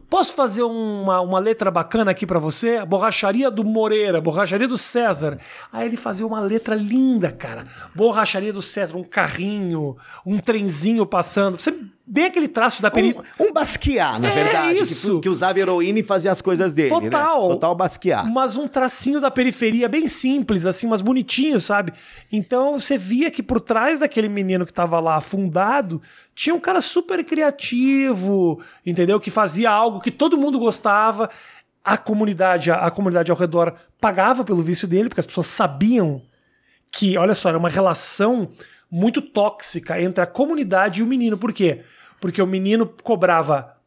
Posso fazer uma, uma letra bacana aqui pra você? A borracharia do Moreira, borracharia do César. Aí ele fazia uma letra linda, cara. Borracharia do César, um carrinho, um trenzinho passando. Você bem aquele traço da peri... Um, um Basquiat, na É verdade. que- isso. Que, usava heroína e fazia as coisas dele. Total. Né? Total Basquiat. Mas um tracinho da periferia bem simples, assim, mas bonitinho, sabe? Então você via que por trás daquele menino que tava lá afundado, tinha um cara super criativo, entendeu? Que fazia algo que todo mundo gostava. A comunidade, a, a comunidade ao redor pagava pelo vício dele, porque as pessoas sabiam que, olha só, era uma relação muito tóxica entre a comunidade e o menino. Por quê? Porque o menino cobrava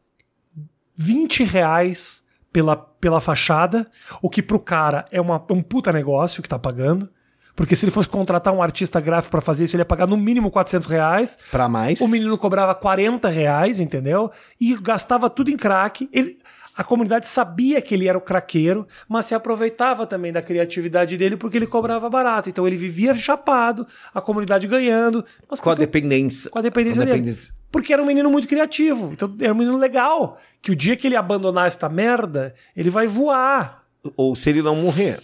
20 reais pela, pela fachada, o que pro cara é uma, um puta negócio que tá pagando. Porque se ele fosse contratar um artista gráfico pra fazer isso, ele ia pagar no mínimo 400 reais. Pra mais. O menino cobrava 40 reais, entendeu? E gastava tudo em crack. Ele- a comunidade sabia que ele era o craqueiro, mas se aproveitava também da criatividade dele porque ele cobrava barato. Então ele vivia chapado, a comunidade ganhando. Mas Com a dependência. com a dependência Com a dele. dependência. Porque era um menino muito criativo. Então era um menino legal. Que o dia que ele abandonar esta merda, ele vai voar. Ou se ele não morrer.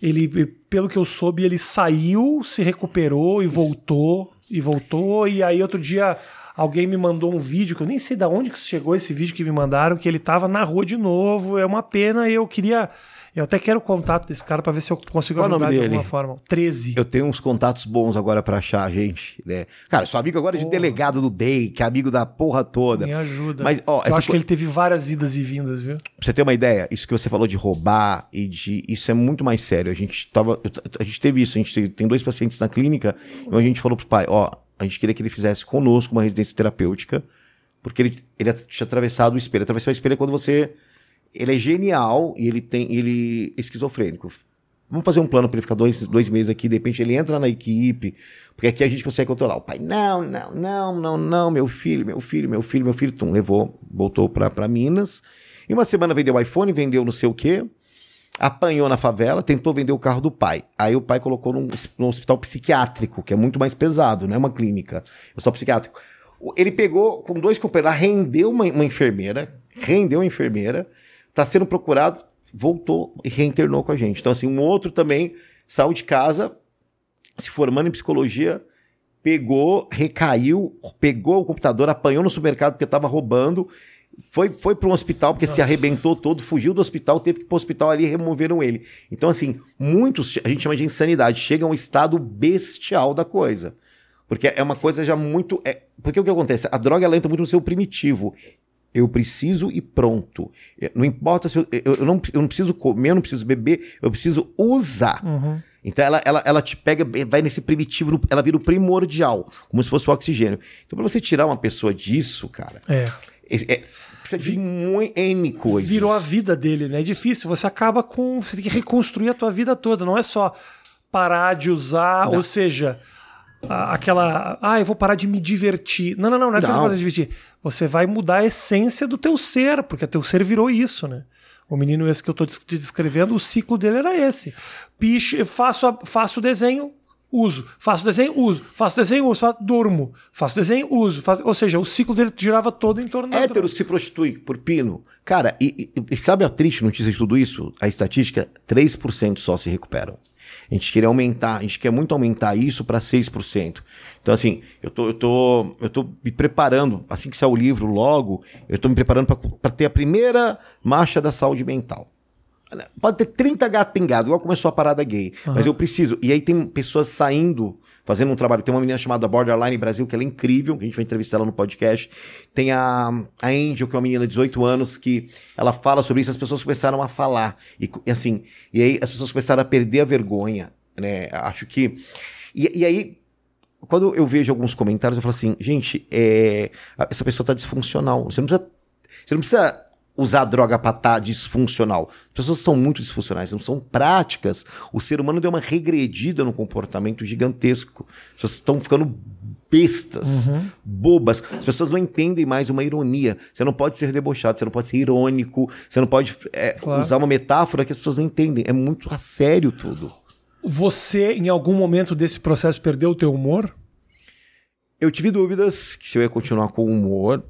Ele, pelo que eu soube, ele saiu, se recuperou e voltou. E voltou. E aí outro dia alguém me mandou um vídeo, que eu nem sei de onde que chegou esse vídeo que me mandaram, que ele tava na rua de novo. É uma pena eu queria. Eu até quero o contato desse cara pra ver se eu consigo Qual ajudar de alguma forma. 13. Eu tenho uns contatos bons agora pra achar, gente. né? Cara, sou amigo agora de Porra. delegado do DEI, que é amigo da porra toda. Me ajuda. Mas, ó, eu acho que ele teve várias idas e vindas, viu? Pra você ter uma ideia, isso que você falou de roubar e de. Isso é muito mais sério. A gente tava. A gente teve isso, a gente tem dois pacientes na clínica, e a gente falou pro pai, ó, a gente queria que ele fizesse conosco uma residência terapêutica, porque ele, ele tinha atravessado o espelho. Atravessar o espelho é quando você. Ele é genial e ele tem. Ele é esquizofrênico. Vamos fazer um plano pra ele ficar dois, dois meses aqui, de repente ele entra na equipe, porque aqui a gente consegue controlar. O pai, não, não, não, não, não, meu filho, meu filho, meu filho, meu filho, tum, levou, voltou pra Minas. Em uma semana vendeu iPhone, vendeu não sei o quê, apanhou na favela, tentou vender o carro do pai. Aí o pai colocou num, num hospital psiquiátrico, que é muito mais pesado, não é uma clínica, é hospital psiquiátrico. Ele pegou, com dois companheiros, rendeu uma, uma enfermeira, rendeu a enfermeira, tá sendo procurado, voltou e reinternou com a gente. Então, assim, um outro também saiu de casa, se formando em psicologia, pegou, recaiu, pegou o computador, apanhou no supermercado porque estava roubando, foi, foi para um hospital porque se Nossa. arrebentou todo, fugiu do hospital, teve que ir para o hospital ali e removeram ele. Então, assim, muitos, a gente chama de insanidade, chega a um estado bestial da coisa. Porque é uma coisa já muito. É, porque o que acontece? A droga ela entra muito no seu primitivo. Eu preciso e pronto. É, Não importa se eu, eu, eu não, eu não preciso comer, eu não preciso beber, eu preciso usar. Uhum. Então ela, ela, ela te pega, vai nesse primitivo, ela vira o primordial, como se fosse o oxigênio. Então, pra você tirar uma pessoa disso, cara, É. é, precisa de muito N coisas. Virou a vida dele, né? É difícil. Você acaba com. Você tem que reconstruir a tua vida toda. Não é só parar de usar, Não. ou seja, aquela. Ah, eu vou parar de me divertir. Não, não, não, não é que você Não. parar de divertir. Você vai mudar a essência do teu ser, porque o teu ser virou isso, né? O menino esse que eu tô des- te descrevendo, o ciclo dele era esse. Piche, faço, faço o desenho, uso. Faço desenho, uso. Faço desenho, uso. Faço, durmo. Faço desenho, uso. Faço- ou seja, o ciclo dele girava todo em torno da Hétero droga. se prostitui por pino. Cara, e, e- e sabe a triste notícia de tudo isso? A estatística, 3% só se recuperam. A gente queria aumentar, a gente quer muito aumentar isso para 6%. Então, assim, eu tô, eu, tô, eu tô me preparando, assim que sair o livro logo, eu tô me preparando para ter a primeira marcha da saúde mental. Pode ter 30 gatos pingados, igual começou a parada gay. Uhum. Mas eu preciso. E aí tem pessoas saindo, fazendo um trabalho. Tem uma menina chamada Borderline Brasil, que ela é incrível, que a gente vai entrevistar ela no podcast. Tem a, a Angel, que é uma menina de 18 anos, que ela fala sobre isso, as pessoas começaram a falar. E assim, e aí as pessoas começaram a perder a vergonha. Né? Acho que. E, e aí, quando eu vejo alguns comentários, eu falo assim, gente, é, essa pessoa tá disfuncional. Você não precisa. Você não precisa usar droga para estar tá disfuncional. As pessoas são muito disfuncionais, não são práticas. O ser humano deu uma regredida no comportamento gigantesco. As pessoas estão ficando bestas, uhum. bobas. As pessoas não entendem mais uma ironia. Você não pode ser debochado, você não pode ser irônico, você não pode é, claro. usar uma metáfora que as pessoas não entendem. É muito a sério tudo. Você, em algum momento desse processo, perdeu o teu humor? Eu tive dúvidas se eu ia continuar com o humor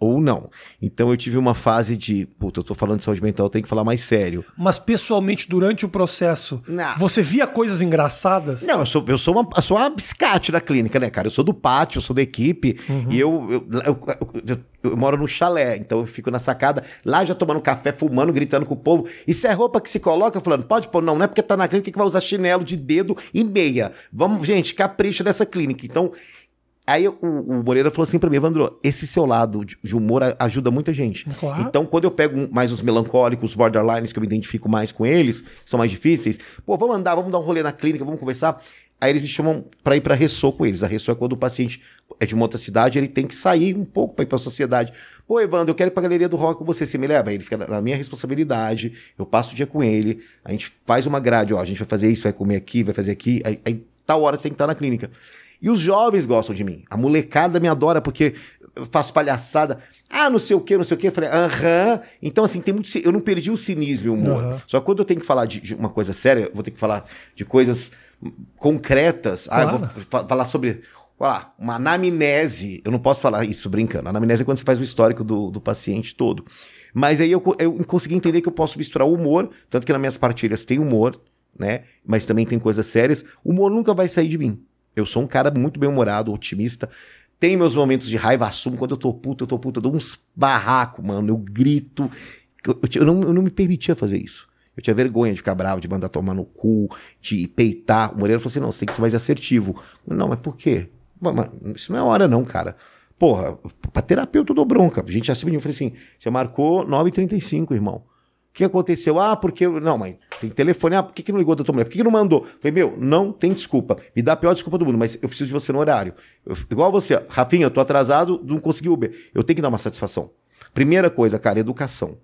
ou não. Então eu tive uma fase de, puta, eu tô falando de saúde mental, eu tenho que falar mais sério. Mas pessoalmente, durante o processo, não. você via coisas engraçadas? Não, eu sou, eu sou, uma, eu sou uma biscate da clínica, né, cara? Eu sou do pátio, eu sou da equipe, uhum. e eu eu, eu, eu, eu, moro no chalé, então eu fico na sacada, lá já tomando café, fumando, gritando com o povo. Isso é roupa que se coloca, falando, pode pôr? Não, não é porque tá na clínica que vai usar chinelo de dedo e meia. Vamos, gente, capricha nessa clínica. Então, Aí o, o, Moreira falou assim pra mim, Evandro, esse seu lado de humor ajuda muita gente. Claro. Então, quando eu pego mais os melancólicos, os borderlines, que eu me identifico mais com eles, são mais difíceis, pô, vamos andar, vamos dar um rolê na clínica, vamos conversar. Aí eles me chamam para ir para Ressô com eles. A Ressô é quando o paciente é de uma outra cidade, ele tem que sair um pouco para ir para a sociedade. Pô, Evandro, eu quero ir para galeria do rock com você, você me leva? Aí ele fica na minha responsabilidade, eu passo o dia com ele, a gente faz uma grade, ó, a gente vai fazer isso, vai comer aqui, vai fazer aqui, aí, aí tal hora você tem que estar na clínica. E os jovens gostam de mim. A molecada me adora porque eu faço palhaçada. Ah, não sei o que, não sei o que. Eu falei, aham. Então, assim, tem muito. Eu não perdi o cinismo e o humor. Uhum. Só que quando eu tenho que falar de, de, uma coisa séria, eu vou ter que falar de coisas concretas. Claro. Ah, eu vou falar sobre. Lá, uma anamnese. Eu não posso falar isso brincando. A anamnese é quando você faz o histórico do, do paciente todo. Mas aí eu, eu consegui entender que eu posso misturar o humor, tanto que nas minhas partilhas tem humor, né? Mas também tem coisas sérias. O humor nunca vai sair de mim. Eu sou um cara muito bem-humorado, otimista. Tem meus momentos de raiva, assumo. Quando eu tô puto, eu tô puto, eu dou uns barracos, mano. Eu grito. Eu, eu, não, eu não me permitia fazer isso. Eu tinha vergonha de ficar bravo, de mandar tomar no cu, de peitar. O Moreira falou assim: não, você tem que ser mais assertivo. Não, mas por quê? Mas, isso não é hora, não, cara. Porra, pra terapeuta eu dou bronca. A gente já se eu falei assim: você marcou 9h35, irmão. O que aconteceu? Ah, porque. Não, mãe, tem telefone. Ah, por que, que não ligou da tua mulher? Por que, que não mandou? Falei, meu, não tem desculpa. Me dá a pior desculpa do mundo, mas eu preciso de você no horário. Eu, igual você, Rafinha, eu tô atrasado, não consegui Uber. Eu tenho que dar uma satisfação. Primeira coisa, cara, educação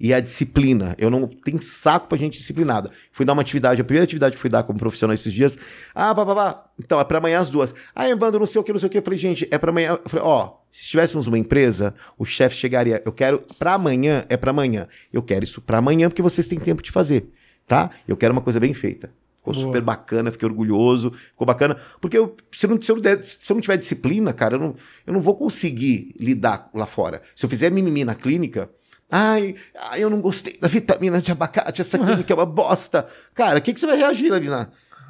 e a disciplina. Eu não tenho saco pra gente disciplinada. Fui dar uma atividade, a primeira atividade que fui dar como profissional esses dias. Ah, papá, então é pra amanhã as duas. Ah, Evandro, não sei o que, não sei o que. Eu falei, gente, é pra amanhã. Eu falei, ó, se tivéssemos uma empresa, o chefe chegaria, eu quero pra amanhã, é pra amanhã. Eu quero isso pra amanhã porque vocês têm tempo de fazer, tá? Eu quero uma coisa bem feita. Ficou Boa. super bacana, fiquei orgulhoso, ficou bacana. Porque eu, se, eu não, se, eu, se eu não tiver disciplina, cara, eu não, eu não vou conseguir lidar lá fora. Se eu fizer mimimi na clínica, Ai, ai, eu não gostei da vitamina de abacate, essa clínica é uma bosta. Cara, o que, que você vai reagir ali.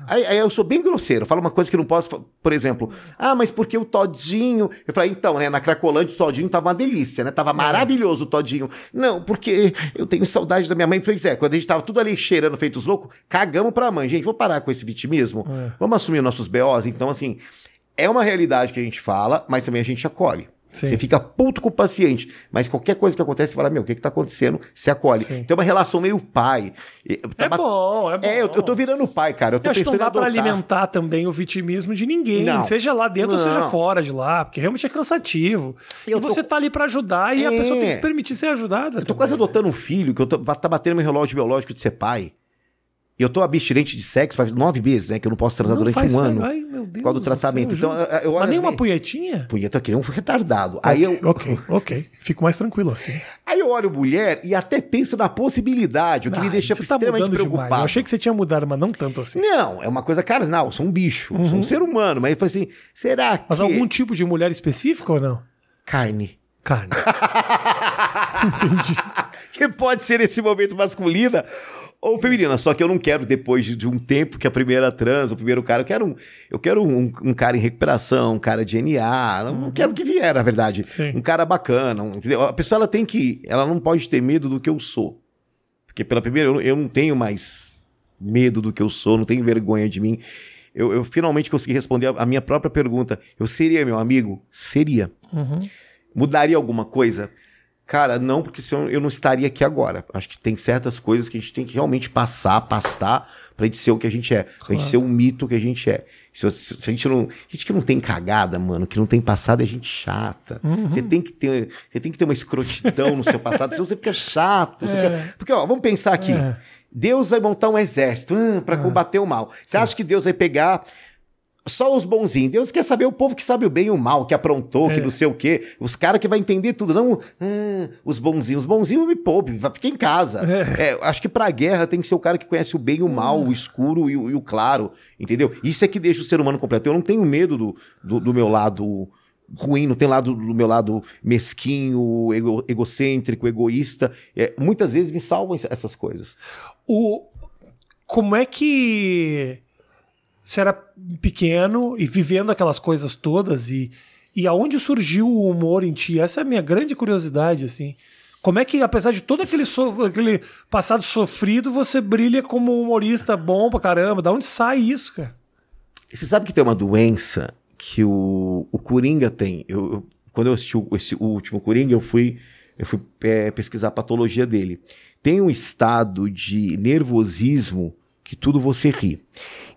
Aí, aí, eu sou bem grosseiro, falo uma coisa que não posso, por exemplo, ah, mas porque o Todinho. Eu falei, então, né, na Cracolândia o Todinho tava uma delícia, né? Tava maravilhoso o Todinho. Não, porque eu tenho saudade da minha mãe. Pois é, quando a gente tava tudo ali cheirando, feitos loucos, cagamos pra mãe. Gente, vou parar com esse vitimismo. É. Vamos assumir nossos BOs. Então, assim, é uma realidade que a gente fala, mas também a gente acolhe. Sim. Você fica puto com o paciente, mas qualquer coisa que acontece, você fala, meu, o que que tá acontecendo? Se acolhe. Sim. Tem uma relação meio pai. Tá é bat... bom, é bom. É, eu, eu tô virando pai, cara. Eu tô eu acho que não dá pra alimentar também o vitimismo de ninguém, não. seja lá dentro não. ou seja fora de lá, porque realmente é cansativo. Eu e tô... você tá ali para ajudar e é. a pessoa tem que se permitir ser ajudada. Eu tô também, quase adotando um filho, que eu tô, tá batendo meu relógio biológico de ser pai. Eu tô abstinente de sexo faz nove meses, né? Que eu não posso transar não durante um ano. Ai, meu Deus. Por causa do tratamento. Céu, então, eu, eu Mas nem uma punhetinha? Punheta que nem um retardado. Okay, aí eu. Ok, ok. Fico mais tranquilo assim. Aí eu olho mulher e até penso na possibilidade, o que ah, me deixa tá extremamente preocupado. Demais. Eu achei que você tinha mudado, mas não tanto assim. Não, é uma coisa carnal. Eu sou um bicho. Uhum. Sou um ser humano. Mas eu falei assim, será que. Mas algum tipo de mulher específica ou não? Carne. Carne. [LAUGHS] Entendi. que pode ser nesse momento masculina ou feminina. Só que eu não quero, depois de, um tempo que a primeira trans, o primeiro cara, eu quero um, eu quero um, um cara em recuperação, um cara de NA, não uhum. quero que vier, na verdade. Sim. Um cara bacana, entendeu? A pessoa ela tem que, ela não pode ter medo do que eu sou. Porque pela primeira, eu, eu não tenho mais medo do que eu sou, não tenho vergonha de mim. Eu, eu finalmente consegui responder a, a, minha própria pergunta. Eu seria meu amigo? Seria. Uhum. Mudaria alguma coisa? Cara, não, porque senão eu não estaria aqui agora. Acho que tem certas coisas que a gente tem que realmente passar, pastar, pra gente ser o que a gente é. Claro. Pra gente ser o mito que a gente é. Se, se, se, a gente não. A gente que não tem cagada, mano, que não tem passado, é gente chata. Uhum. Você tem que ter. Você tem que ter uma escrotidão no seu passado, [LAUGHS] senão você fica chato. Você é. fica... Porque, ó, vamos pensar aqui. É. Deus vai montar um exército uh, para é. combater o mal. Você acha que Deus vai pegar só os bonzinhos. Deus quer saber o povo que sabe o bem e o mal, que aprontou, é. que não sei o quê. Os caras que vai entender tudo. Não ah, os bonzinhos. Os bonzinhos me poupe, fica em casa. É. É, acho que pra guerra tem que ser o cara que conhece o bem e o mal, o escuro e o, e o, claro. Entendeu? Isso é que deixa o ser humano completo. Eu não tenho medo do, do, do meu lado ruim, não tem lado do meu lado mesquinho, ego, egocêntrico, egoísta. É, muitas vezes me salvam essas coisas. O, como é que você era pequeno e vivendo aquelas coisas todas e, e aonde surgiu o humor em ti? Essa é a minha grande curiosidade, assim. Como é que, apesar de todo aquele, so, aquele passado sofrido, você brilha como um humorista bom pra caramba? Da onde sai isso, cara? Você sabe que tem uma doença que o, o Coringa tem. Eu, eu quando eu assisti o, esse, o último Coringa, eu fui, eu fui é, pesquisar a patologia dele. Tem um estado de nervosismo que tudo você ri.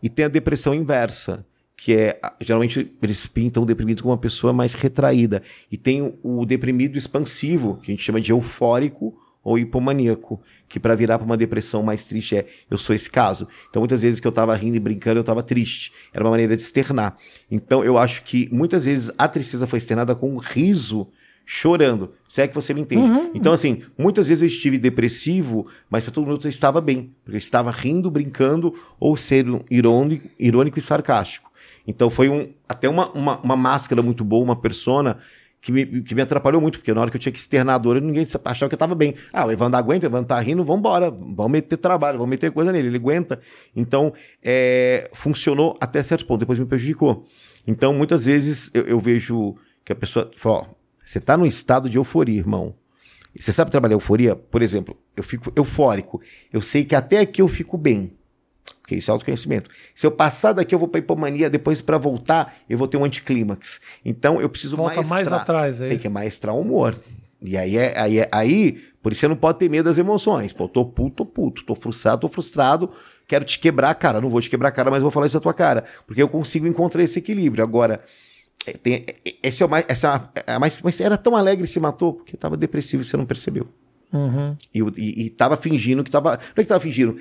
E tem a depressão inversa, que é geralmente eles pintam o deprimido como uma pessoa mais retraída. E tem o deprimido expansivo, que a gente chama de eufórico ou hipomaníaco, que para virar para uma depressão mais triste é eu sou esse caso. Então muitas vezes que eu estava rindo e brincando, eu estava triste. Era uma maneira de externar. Então eu acho que muitas vezes a tristeza foi externada com um riso chorando. Se é que você me entende. Uhum. Então, assim, muitas vezes eu estive depressivo, mas para todo mundo eu estava bem. Porque eu estava rindo, brincando, ou sendo irônico, irônico e sarcástico. Então foi um, até uma, uma, uma máscara muito boa, uma persona que me, que me atrapalhou muito, porque na hora que eu tinha que externar a dor, ninguém achava que eu estava bem. Ah, o Evandro aguenta, o Evandro tá rindo, vamos embora, vamos meter trabalho, vamos meter coisa nele, ele aguenta. Então, é, funcionou até certo ponto, depois me prejudicou. Então, muitas vezes eu, eu vejo que a pessoa fala, ó, você está num estado de euforia, irmão. Você sabe trabalhar euforia? Por exemplo, eu fico eufórico. Eu sei que até aqui eu fico bem. Porque isso é autoconhecimento. Se eu passar daqui, eu vou para hipomania, depois para voltar, eu vou ter um anticlímax. Então eu preciso Volta maestrar. mais atrás, é Tem que maestrar o humor. E aí, é, aí, é, aí, por isso você não pode ter medo das emoções. Pô, tô puto, tô puto, tô frustrado, tô frustrado, quero te quebrar a cara. Não vou te quebrar a cara, mas vou falar isso na tua cara. Porque eu consigo encontrar esse equilíbrio. Agora, tem, é, esse é o mais, essa é a mais, mas era tão alegre e se matou porque estava depressivo e você não percebeu. Uhum. E, e, e tava fingindo que tava. Não é que tava fingindo.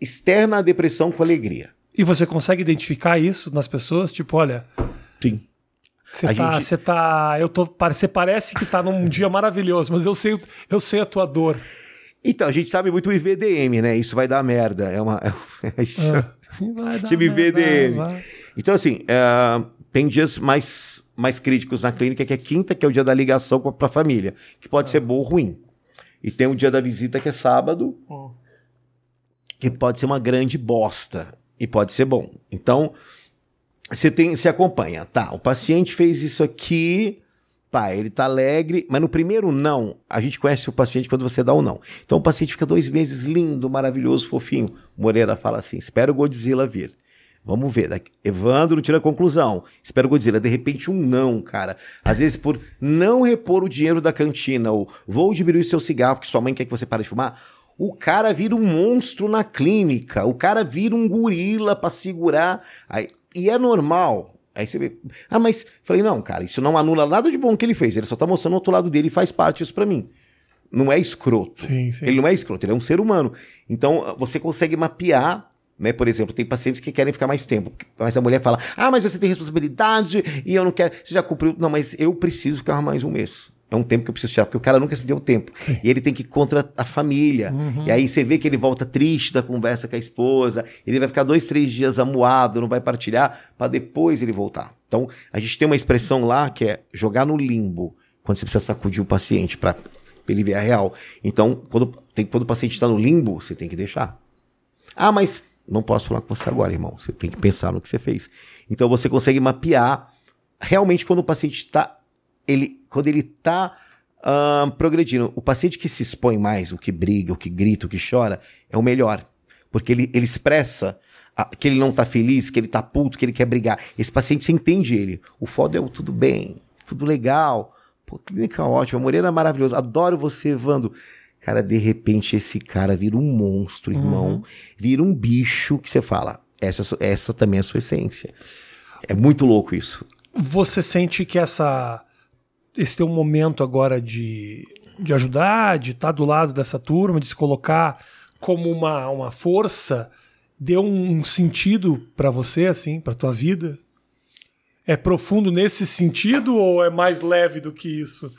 Externa a depressão com alegria. E você consegue identificar isso nas pessoas? Tipo, olha. Sim. Você tá, gente... você tá. Eu tô. Você parece que tá num [LAUGHS] dia maravilhoso, mas eu sei, eu sei a tua dor. Então, a gente sabe muito o IVDM, né? Isso vai dar merda. É uma. [LAUGHS] É isso. Ah, vai dar Time merda, IVDM. Vai. Então, assim, uh, tem dias mais, mais críticos na clínica, que é quinta, que é o dia da ligação para a família, que pode ser bom ou ruim. E tem o dia da visita, que é sábado, que pode ser uma grande bosta e pode ser bom. Então, você tem, se acompanha, tá? O paciente fez isso aqui, pá, ele tá alegre, mas no primeiro não, a gente conhece o paciente quando você dá o um não. Então o paciente fica dois meses lindo, maravilhoso, fofinho. Moreira fala assim: espera o Godzilla vir. Vamos ver. Evandro tira a conclusão. Espero Godzilla. De repente, um não, cara. Às vezes, por não repor o dinheiro da cantina, ou vou diminuir seu cigarro porque sua mãe quer que você pare de fumar. O cara vira um monstro na clínica. O cara vira um gorila para segurar. Aí, e é normal. Aí você vê. Ah, mas. Falei, não, cara, isso não anula nada de bom que ele fez. Ele só tá mostrando o outro lado dele e faz parte disso para mim. Não é escroto. Sim, sim. Ele não é escroto, ele é um ser humano. Então, você consegue mapear né? Por exemplo, tem pacientes que querem ficar mais tempo, mas a mulher fala: Ah, mas você tem responsabilidade e eu não quero. Você já cumpriu. Não, mas eu preciso ficar mais um mês. É um tempo que eu preciso tirar, porque o cara nunca se deu tempo. Sim. E ele tem que ir contra a família. Uhum. E aí você vê que ele volta triste da conversa com a esposa, ele vai ficar dois, três dias amuado, não vai partilhar, para depois ele voltar. Então, a gente tem uma expressão lá que é jogar no limbo, quando você precisa sacudir o paciente para ele ver a real. Então, quando, tem, quando o paciente está no limbo, você tem que deixar. Ah, mas não posso falar com você agora, irmão. Você tem que pensar no que você fez. Então você consegue mapear realmente quando o paciente está. Ele, quando ele está uh, progredindo. O paciente que se expõe mais, o que briga, o que grita, o que chora, é o melhor. Porque ele, ele expressa que ele não tá feliz, que ele tá puto, que ele quer brigar. Esse paciente, você entende ele. O foda é o tudo bem, tudo legal. Pô, clínica ótima, Moreira é maravilhoso. Adoro você, Vando. Cara, de repente esse cara vira um monstro, irmão. Uhum. Vira um bicho que você fala. Essa, essa também é a sua essência. É muito louco isso. Você sente que essa esse teu momento agora de, de ajudar, de estar tá do lado dessa turma, de se colocar como uma, uma força, deu um sentido para você, assim, para tua vida? É profundo nesse sentido ou é mais leve do que isso?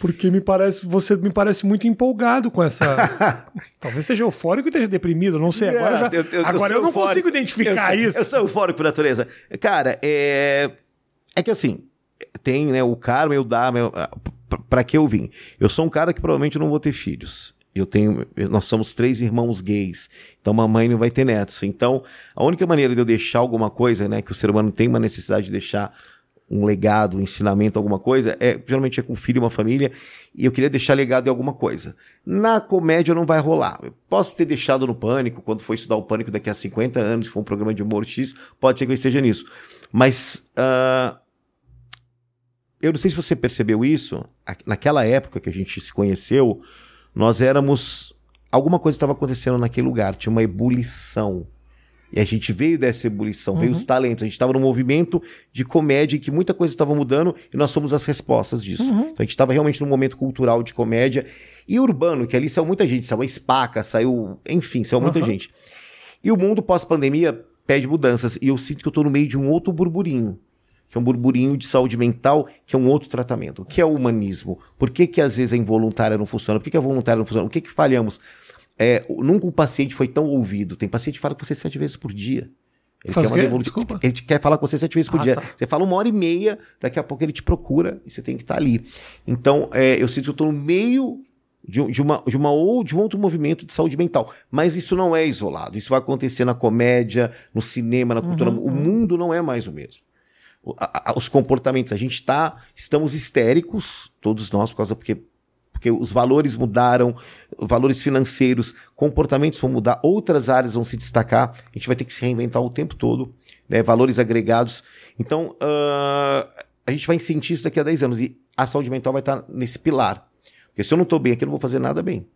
Porque me parece, você me parece muito empolgado com essa. [LAUGHS] Talvez seja eufórico e esteja deprimido, não sei. Agora, já... eu, eu, agora eu, eu não eufórico. consigo identificar eu, isso. Eu sou eufórico por natureza. Cara, é. É que assim, tem né, o karma e o dharma. Para que eu vim? Eu sou um cara que provavelmente não vou ter filhos. Eu tenho, nós somos três irmãos gays, então mamãe não vai ter netos. Então, a única maneira de eu deixar alguma coisa, né, que o ser humano tem uma necessidade de deixar um legado, um ensinamento, alguma coisa, é geralmente é com um filho uma família, e eu queria deixar legado em alguma coisa. Na comédia não vai rolar. Eu posso ter deixado no Pânico, quando for estudar o Pânico daqui a 50 anos, se for um programa de humor X, pode ser que eu esteja nisso. Mas uh, eu não sei se você percebeu isso, naquela época que a gente se conheceu, nós éramos. Alguma coisa estava acontecendo naquele lugar, tinha uma ebulição. E a gente veio dessa ebulição, uhum. veio os talentos. A gente estava num movimento de comédia que muita coisa estava mudando e nós somos as respostas disso. Uhum. Então a gente estava realmente num momento cultural de comédia. E urbano, que ali saiu muita gente, saiu a Espaca, saiu. Enfim, saiu muita uhum. gente. E o mundo pós-pandemia pede mudanças. E eu sinto que eu estou no meio de um outro burburinho que é um burburinho de saúde mental, que é um outro tratamento. O que é o humanismo? Por que, que às vezes a involuntária não funciona? Por que, que a voluntária não funciona? O que, que falhamos? É, nunca o paciente foi tão ouvido. Tem paciente que fala com você sete vezes por dia. Ele Faz quer, uma Desculpa. Ele quer falar com você sete vezes por ah, dia. Tá. Você fala uma hora e meia, daqui a pouco ele te procura e você tem que estar ali. Então, é, eu sinto que eu estou no meio de, de, uma, de, uma, ou de um outro movimento de saúde mental. Mas isso não é isolado. Isso vai acontecer na comédia, no cinema, na cultura. Uhum, o uhum. mundo não é mais o mesmo os comportamentos. A gente está, estamos histéricos, todos nós, por causa porque porque os valores mudaram, valores financeiros, comportamentos vão mudar, outras áreas vão se destacar, a gente vai ter que se reinventar o tempo todo, né? valores agregados. Então, uh, a gente vai sentir isso daqui a 10 anos e a saúde mental vai estar nesse pilar. Porque se eu não estou bem aqui, eu não vou fazer nada bem.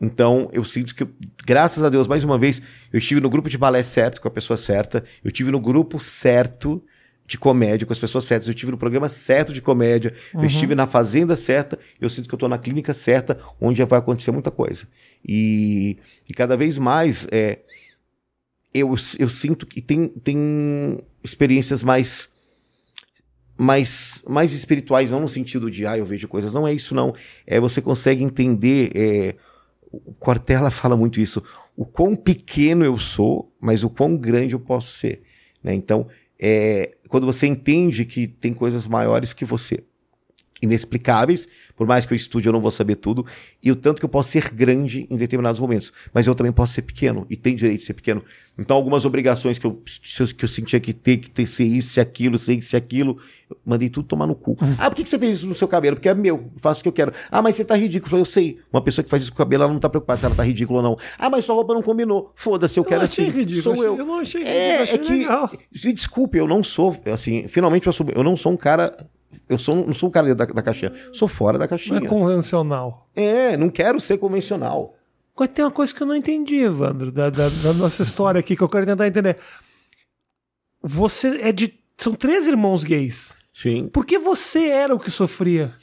Então, eu sinto que, graças a Deus, mais uma vez, eu estive no grupo de balé certo, com a pessoa certa, eu estive no grupo certo, de comédia com as pessoas certas. Eu estive no programa certo de comédia, uhum. eu estive na fazenda certa, eu sinto que eu estou na clínica certa, onde já vai acontecer muita coisa. E, e cada vez mais é, eu, eu sinto que tem, tem experiências mais mais, mais espirituais, não no sentido de, ah, eu vejo coisas. Não é isso, não. É você consegue entender. É, o Cortella [LAUGHS] fala muito isso. O quão pequeno eu sou, mas o quão grande eu posso ser. Né? Então, é, quando você entende que tem coisas maiores que você, inexplicáveis, por mais que eu estude, eu não vou saber tudo, e o tanto que eu posso ser grande em determinados momentos, mas eu também posso ser pequeno, e tem direito de ser pequeno. Então, algumas obrigações que eu, que eu sentia que ter, que ter, ser isso, ser aquilo, ser isso, ser aquilo, eu mandei tudo tomar no cu. Uhum. Ah, por que, você fez isso no seu cabelo? Porque é meu, eu faço o que eu quero. Ah, mas você tá ridículo. Eu, falei, eu sei, uma pessoa que faz isso com o cabelo, ela não tá preocupada se ela tá ridícula ou não. Ah, mas sua roupa não combinou. Foda-se, eu, eu quero assim. Ridículo, sou eu. Eu não achei é, ridículo, é, é que, legal. desculpe, eu não sou, assim, finalmente eu, sou, eu não sou um cara eu sou, não sou o cara da, da caixinha, sou fora da caixinha. Não é convencional. É, não quero ser convencional. Agora tem uma coisa que eu não entendi, Evandro, da, da, da nossa história aqui, que eu quero tentar entender. Você é de. São três irmãos gays. Sim. Por que você era o que sofria?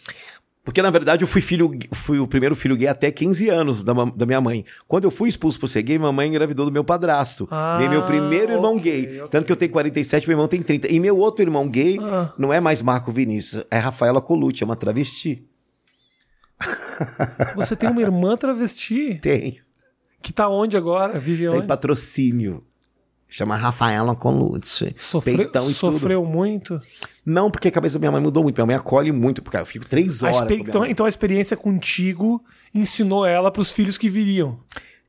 Porque, na verdade, eu fui filho, fui o primeiro filho gay até 15 anos da, da minha mãe. Quando eu fui expulso por ser gay, minha mãe engravidou do meu padrasto. Ah, meu primeiro irmão okay, gay. Okay. Tanto que eu tenho 47, meu irmão tem 30. E meu outro irmão gay ah. não é mais Marco Vinícius, é Rafaela Colucci, é uma travesti. [LAUGHS] Você tem uma irmã travesti? Tenho. Que tá onde agora? Vive Tem patrocínio. Chama Rafaela Colucci. Sofre... Sofreu tudo. muito? Não, porque a cabeça da minha mãe mudou muito. Minha mãe acolhe muito, porque eu fico três horas. A então, então a experiência contigo ensinou ela para os filhos que viriam.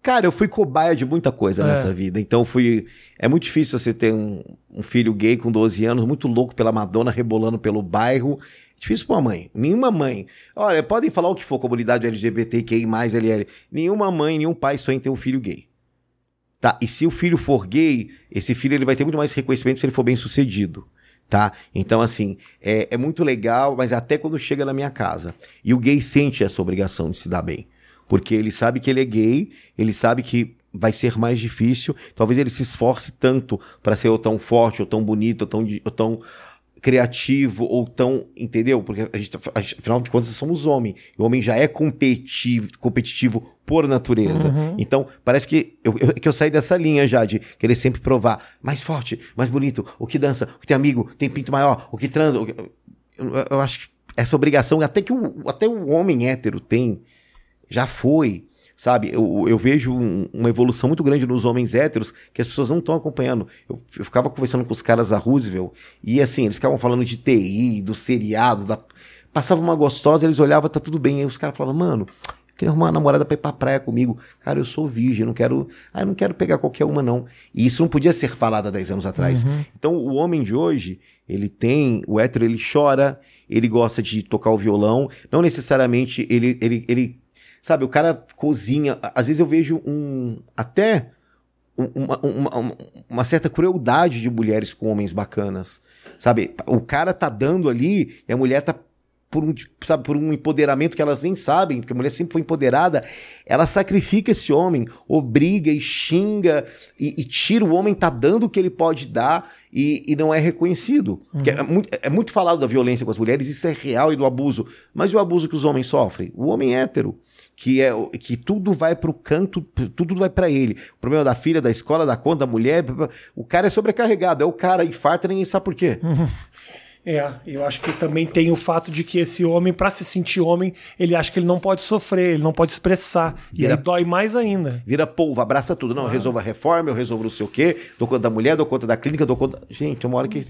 Cara, eu fui cobaia de muita coisa É. nessa vida. Então fui. É muito difícil você ter um, um filho gay com 12 anos, muito louco pela Madonna, rebolando pelo bairro. Difícil pra uma mãe. Nenhuma mãe. Olha, podem falar o que for, comunidade LGBTQI, LL. Nenhuma mãe, nenhum pai sonha em ter um filho gay. Tá? E se o filho for gay, esse filho ele vai ter muito mais reconhecimento se ele for bem sucedido. Tá? Então, assim, é, é muito legal, mas até quando chega na minha casa. E o gay sente essa obrigação de se dar bem. Porque ele sabe que ele é gay, ele sabe que vai ser mais difícil. Talvez ele se esforce tanto para ser ou tão forte, ou tão bonito, ou tão, ou tão criativo, ou tão. Entendeu? Porque a gente, tá- afinal de contas, somos homem. O homem já é competitivo, competitivo por natureza. Então, parece que eu, eu- que eu saí dessa linha já de querer sempre provar mais forte, mais bonito, o que dança, o que tem amigo, tem pinto maior, o que transa. o que- eu, eu acho que essa obrigação, até que o, até o homem hétero tem, já foi. Sabe, eu, eu vejo um- uma evolução muito grande nos homens héteros que as pessoas não estão acompanhando. Eu, eu ficava conversando com os caras da Roosevelt e assim, eles ficavam falando de TI, do seriado, da... passava uma gostosa, eles olhavam, tá tudo bem. Aí os caras falavam, mano, eu queria arrumar uma namorada pra ir pra praia comigo. Cara, eu sou virgem, não quero. Ah, eu não quero pegar qualquer uma, não. E isso não podia ser falado há 10 anos atrás. Então, o homem de hoje, ele tem. O hétero, ele chora, ele gosta de tocar o violão. Não necessariamente ele. ele, ele sabe, o cara cozinha. Às vezes eu vejo um. Até. um- Uma, uma, uma- certa crueldade de mulheres com homens bacanas. Sabe? O cara tá dando ali e a mulher tá por um, sabe, por um empoderamento que elas nem sabem, porque a mulher sempre foi empoderada, ela sacrifica esse homem, obriga e xinga e, e tira o homem, tá dando o que ele pode dar e, e não é reconhecido. Que É, muito, é muito falado da violência com as mulheres, isso é real e do abuso. Mas e o abuso que os homens sofrem? O homem hétero. Que é o- que tudo vai pro canto, tudo vai pra ele. O problema da filha, da escola, da conta, da mulher, o cara é sobrecarregado. É o cara infarta, ninguém sabe por quê. [LAUGHS] É, eu acho que também tem o fato de que esse homem, pra se sentir homem, ele acha que ele não pode sofrer, ele não pode expressar. E Vira- aí dói mais ainda. Vira polvo, abraça tudo. Não, eu resolvo a reforma, eu resolvo não sei o quê, dou conta da mulher, dou conta da clínica, dou conta. Gente, uma hora que.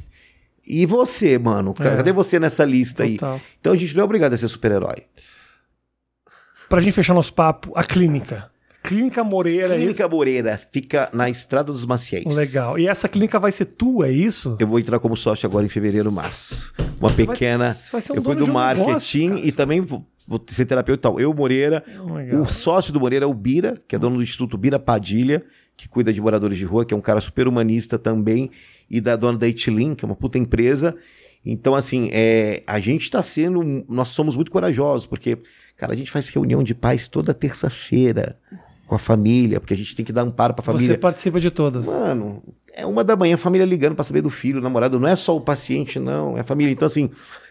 E você, mano? É. Cadê você nessa lista Total. aí? Então a gente não é obrigado a ser super-herói. Pra gente fechar nosso papo, a clínica. Clínica Moreira, é Clínica Moreira fica na Estrada dos Maciéis. Legal. E essa clínica vai ser tua, é isso? Eu vou entrar como sócio agora em fevereiro, março. Uma Você vai- pequena. você vai ser um eu cuido do marketing negócio, e também vou, vou ser terapeuta e tal. Eu, Moreira. Legal. O sócio do Moreira é o Bira, que é dono do Instituto Bira Padilha, que cuida de moradores de rua, que é um cara super humanista também, e da dona da Itlin, que é uma puta empresa. Então, assim, é, a gente tá sendo. Nós somos muito corajosos, porque, cara, a gente faz reunião de pais toda terça-feira com a família, porque a gente tem que dar amparo pra família. Você participa de todas. Mano, é uma da manhã, a família ligando pra saber do filho, namorado. Não é só o paciente, não. É a família. Então, assim,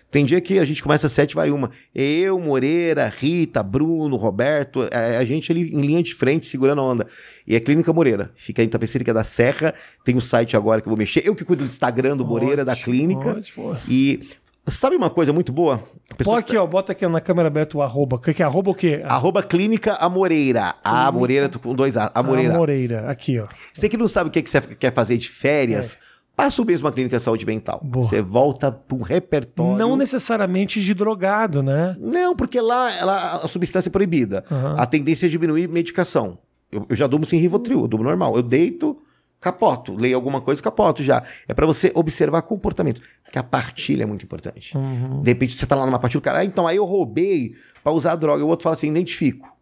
tem dia que a gente começa às sete, vai uma. Eu, Moreira, Rita, Bruno, Roberto, é a gente ali em linha de frente, segurando a onda. E é Clínica Moreira. Fica em Tapecerica da Serra. Tem o site agora que eu vou mexer. Eu que cuido do Instagram do Moreira, da Ótimo, clínica. ótimo. E sabe uma coisa muito boa? A Pô, aqui, ó, bota aqui na câmera aberta o arroba. Que que é arroba o quê? Arroba Clínica A Moreira. A Moreira com dois A. A Moreira. A Moreira. Aqui, ó. Você que não sabe o que, que você quer fazer de férias, passa o mesmo uma clínica de saúde mental. Boa. Você volta para um repertório. Não necessariamente de drogado, né? Não, porque lá, lá a substância é proibida. Aham. A tendência é diminuir medicação. Eu, eu já durmo sem Rivotril, eu durmo normal. Eu deito, capoto. Leio alguma coisa, capoto já. É para você observar comportamento. Porque a partilha é muito importante. Uhum. De repente você tá lá numa partilha, o cara, ah, então aí eu roubei para usar droga. O outro fala assim, identifico.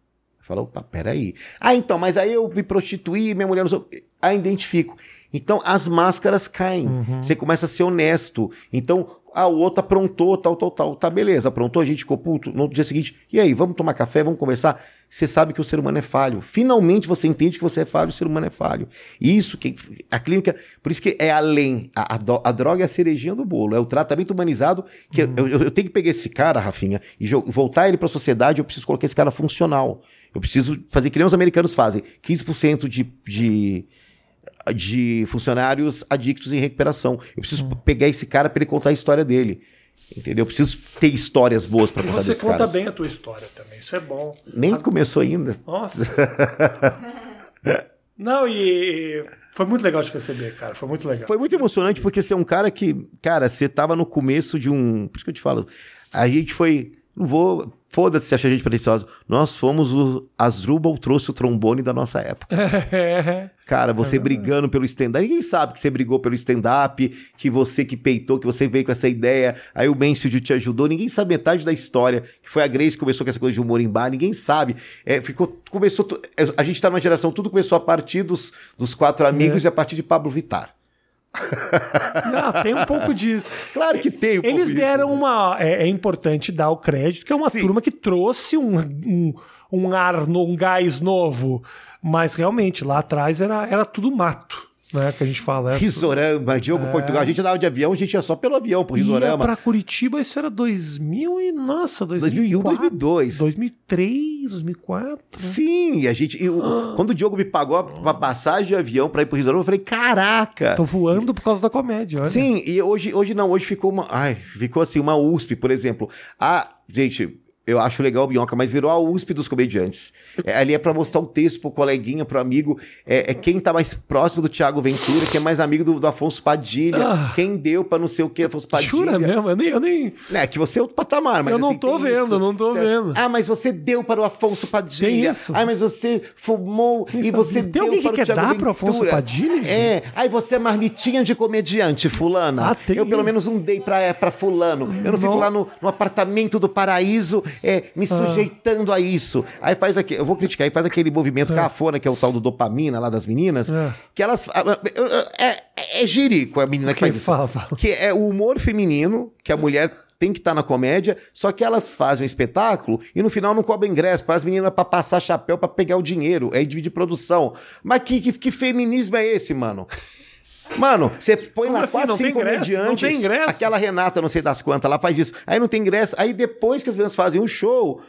Fala, opa, peraí. Ah, então, mas aí eu me prostituí, minha mulher não sou. Ah, identifico. Então as máscaras caem. Uhum. Você começa a ser honesto. Então, ah, o outro aprontou, tal, tal, tal. Tá, beleza, aprontou, a gente ficou puto. No outro dia seguinte, e aí, vamos tomar café, vamos conversar? Você sabe que o ser humano é falho. Finalmente você entende que você é falho, o ser humano é falho. E Isso que a clínica, por isso que é além. A, a, a droga é a cerejinha do bolo, é o tratamento humanizado. Que eu, eu- eu tenho que pegar esse cara, Rafinha, e voltar ele para a sociedade. Eu preciso colocar esse cara funcional. Eu preciso fazer que nem os americanos fazem: 15% de, de, de funcionários adictos em recuperação. Eu preciso pegar esse cara para ele contar a história dele. Entendeu? Eu preciso ter histórias boas para E contar você conta caras. bem a tua história também. Isso é bom. Nem começou ainda. Nossa. [LAUGHS] Não, e foi muito legal te receber, cara. Foi muito legal. Foi muito emocionante porque você é um cara que, cara, você tava no começo de um. Por isso que eu te falo. A gente foi Não vou. Foda-se se acha a gente pretensiosa. Nós fomos o. Asdrubal trouxe o trombone da nossa época. É. [LAUGHS] Cara, você brigando pelo stand-up. Ninguém sabe que você brigou pelo stand-up, que você que peitou, que você veio com essa ideia. Aí o Mansfield te ajudou. Ninguém sabe metade da história. Que foi a Grace que começou com essa coisa de humor em bar. Ninguém sabe. É, ficou, começou. é, A gente tá numa geração, tudo começou a partir dos, dos quatro amigos e a partir de Pablo Vittar. Não, tem um pouco disso. Claro que tem. um Eles disso, deram né? uma. É, é importante dar o crédito, que é uma Sim. turma que trouxe um, um, um ar, um gás novo. Mas realmente, lá atrás era, era tudo mato, né? Que a gente fala. Era Risorama, Diogo Portugal. A gente andava de avião, a gente ia só pelo avião pro Risorama. Ia pra Curitiba, isso era 2000 e... Nossa, 2001, 2004, 2002. 2003, 2004. Sim, a gente. e o- Ah. Quando o Diogo me pagou a, a passagem de avião pra ir pro Risorama, eu falei, caraca! Tô voando por causa da comédia, olha. Sim, e hoje, hoje não, hoje ficou uma. Ai, ficou assim, uma USP, por exemplo. Ah, gente. Eu acho legal o Bionca, mas virou a USP dos comediantes. É, ali é pra mostrar o texto pro coleguinha, pro amigo. É, é quem tá mais próximo do Thiago Ventura, quem é mais amigo do, do Afonso Padilha. Ah. Quem deu pra não sei o que, Afonso Padilha. Jura mesmo? Eu nem... Eu nem... É, que você é outro patamar, mas Eu não assim, tô vendo, eu não tô Tem- vendo. Ah, mas você deu para o Afonso Padilha. Tem isso. Ah, mas você fumou Nem e você sabia. Tem deu alguém que para o quer Thiago dar Ventura. pro Afonso Padilha? É. Aí você é marmitinha de comediante, fulana. Ah, tem eu pelo menos não dei pra, pra fulano. Eu não, fico Não. lá no, no apartamento do paraíso é, me Ah. sujeitando a isso. Aí faz aqui, eu vou criticar, aí faz aquele movimento cafona, que é o tal do dopamina lá das meninas, É. que elas... ah, ah, É, é, é jirico a menina que, faz isso. fala, fala. Que é o humor feminino, que a mulher tem que estar na comédia, só que elas fazem um espetáculo e no final não cobram ingresso, para as meninas para passar chapéu para pegar o dinheiro, aí dividir produção. Mas que, que, que feminismo é esse, mano? Mano, você põe Como lá assim? quatro, Não cinco comediantes. Não tem ingresso? Aquela Renata, não sei das quantas, ela faz isso. Aí não tem ingresso. Aí depois que as meninas fazem um show.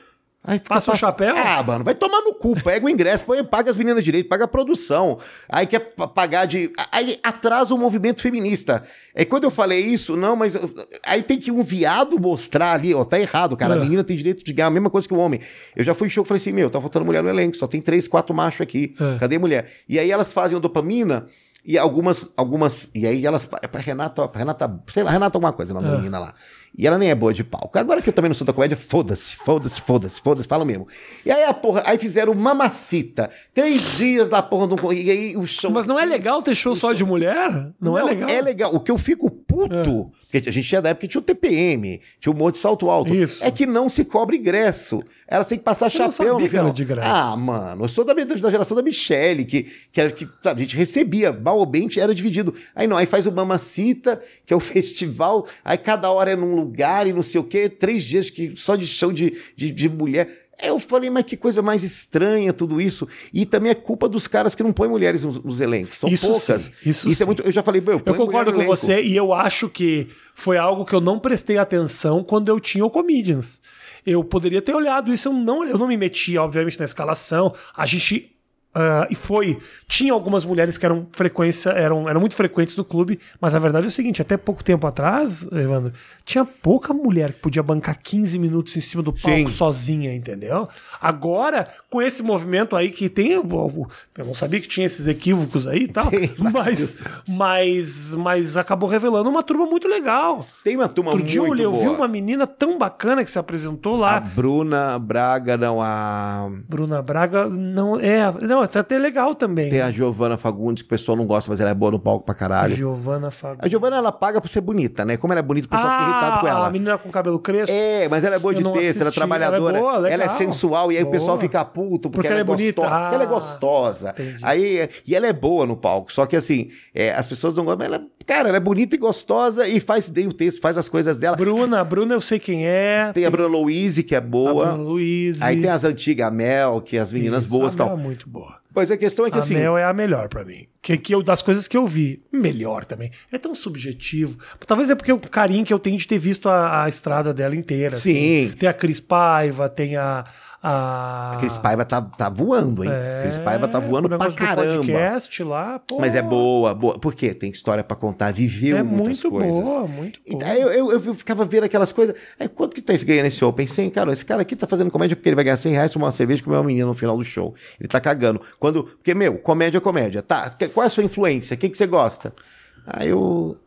Aí fica Passa o chapéu? Ah, mano, vai tomar no cu. Pega o ingresso, põe, paga as meninas direito, paga a produção. Aí quer pa- pagar de. Aí atrasa o movimento feminista. É quando eu falei isso, não, mas. eu- Aí tem que um viado mostrar ali, ó, tá errado, cara. A É. menina tem direito de ganhar a mesma coisa que o homem. Eu já fui em show e falei assim, meu, tá faltando mulher no elenco, só tem três, quatro machos aqui. É. Cadê mulher? E aí elas fazem o dopamina. E algumas, algumas, e aí elas, é pra Renata, pra Renata, sei lá, Renata alguma coisa, da É. menina lá. E ela nem é boa de palco. Agora que eu também não sou da comédia, foda-se, foda-se, foda-se, foda-se, fala mesmo. E aí a porra, aí fizeram mamacita. Três dias da porra do. E aí o show. Mas não é legal ter show só de mulher? Não, é legal? É legal. O que eu fico puto, porque a gente tinha da época que tinha o TPM, tinha o Monte de Salto Alto. Isso. É que não se cobra ingresso. Elas têm que passar Eu não chapéu no final. Ah, mano, eu sou da, da geração da Michelle, que, que, que sabe, a gente recebia, mal ou bem, era dividido. Aí não, aí faz o Mamacita, que é o [LAUGHS] festival, aí cada hora é num lugar e não sei o quê, três dias que só de show de, de, de mulher. Eu falei, mas que coisa mais estranha tudo isso. E também é culpa dos caras que não põem mulheres nos, nos elencos. São Isso poucas. sim, isso é sim. muito. Eu já falei, põe Eu concordo com no você elenco. e eu acho que foi algo que eu não prestei atenção quando eu tinha o Comedians. Eu poderia ter olhado isso, eu não, eu não me metia, obviamente, na escalação. A gente. Ah, e foi. Tinha algumas mulheres que eram frequência, eram, eram muito frequentes no clube, mas a verdade é o seguinte: até pouco tempo atrás, Evandro, tinha pouca mulher que podia bancar 15 minutos em cima do palco Sim. sozinha, entendeu? Agora, com esse movimento aí que tem. Eu não sabia que tinha esses equívocos aí e tal, Tem [LAUGHS] mas, mas, mas acabou revelando uma turma muito legal. Tem uma turma Outro dia eu, muito olhei, eu vi boa. uma menina tão bacana que se apresentou A lá. Bruna Braga, não, a. Bruna Braga não é. Não, é até legal também. Tem a Giovana Fagundes, que o pessoal não gosta, mas ela é boa no palco pra caralho. Giovana Fábio. A Giovana, ela paga por ser bonita, né? Como ela é bonita, o pessoal fica irritado com Ah, ela. a menina com cabelo crespo. É, mas ela é boa de texto, ela é trabalhadora, Ela é boa, ela é sensual, e aí o pessoal Boa. fica puto porque, Porque ela é ela é bonita. gostosa. Porque ela é Ah, gostosa. entendi. Aí, e ela é boa no palco. Só que assim, é, as pessoas não gostam, mas ela, cara, ela é bonita e gostosa e faz bem o texto, faz as coisas dela. Bruna, Bruna eu sei quem é. Tem a Bruna Louise, que é a boa. Bruna Luiz. Aí tem as antigas, a Mel, que as meninas boas e A tal. Mel é muito boa. Mas a questão é que a assim. Mel é a melhor pra mim. Que, que eu, das coisas que eu vi, melhor também. É tão subjetivo. Talvez é porque o carinho que eu tenho de ter visto a, a estrada dela inteira. Sim. assim. Tem a Cris Paiva, tem a. a... A Cris Paiva tá, tá voando, hein? É, Cris Paiva tá o voando pra caramba. podcast lá, pô, Mas é boa, boa. Por quê? Tem história pra contar, viveu É muitas muito coisas. boa, muito boa. Então, eu, eu, eu ficava vendo aquelas coisas. Aí, quanto que tá esse ganhando esse show? Eu Pensei, cara, esse cara aqui tá fazendo comédia porque ele vai ganhar 100 reais tomar uma cerveja e comer uma menina no final do show. Ele tá cagando. Quando, porque, meu, comédia é comédia. Tá, que- qual é a sua influência? O que, que você gosta? Aí eu.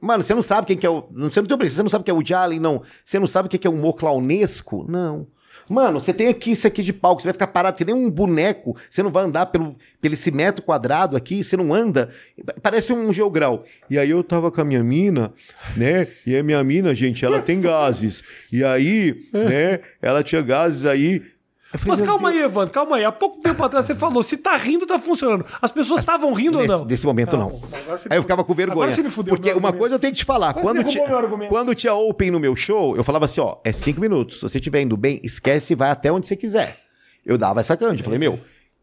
Mano, você não sabe quem que é o. Você não tem obrigação, você não sabe quem é o Jalen, não. Você não sabe o que é o humor clownesco? Não. Mano, você tem aqui isso aqui de palco, você vai ficar parado, que nem um boneco, você não vai andar pelo, pelo esse metro quadrado aqui, você não anda, parece um geograu. E aí eu tava com a minha mina, né? E a minha mina, gente, ela tem gases. E aí, né, ela tinha gases aí, falei, Mas calma Deus. aí, Evandro, calma aí. Há pouco tempo atrás você falou, se tá rindo, tá funcionando. As pessoas estavam rindo Nesse, ou não? Nesse momento, Ah, não. Aí eu ficava com vergonha. Agora você me fudeu porque uma argumento. coisa eu tenho que te falar. Agora Quando tinha, quando tinha open no meu show, eu falava assim, ó, é cinco minutos. Se você estiver indo bem, esquece e vai até onde você quiser. Eu dava essa canja. Eu falei, meu,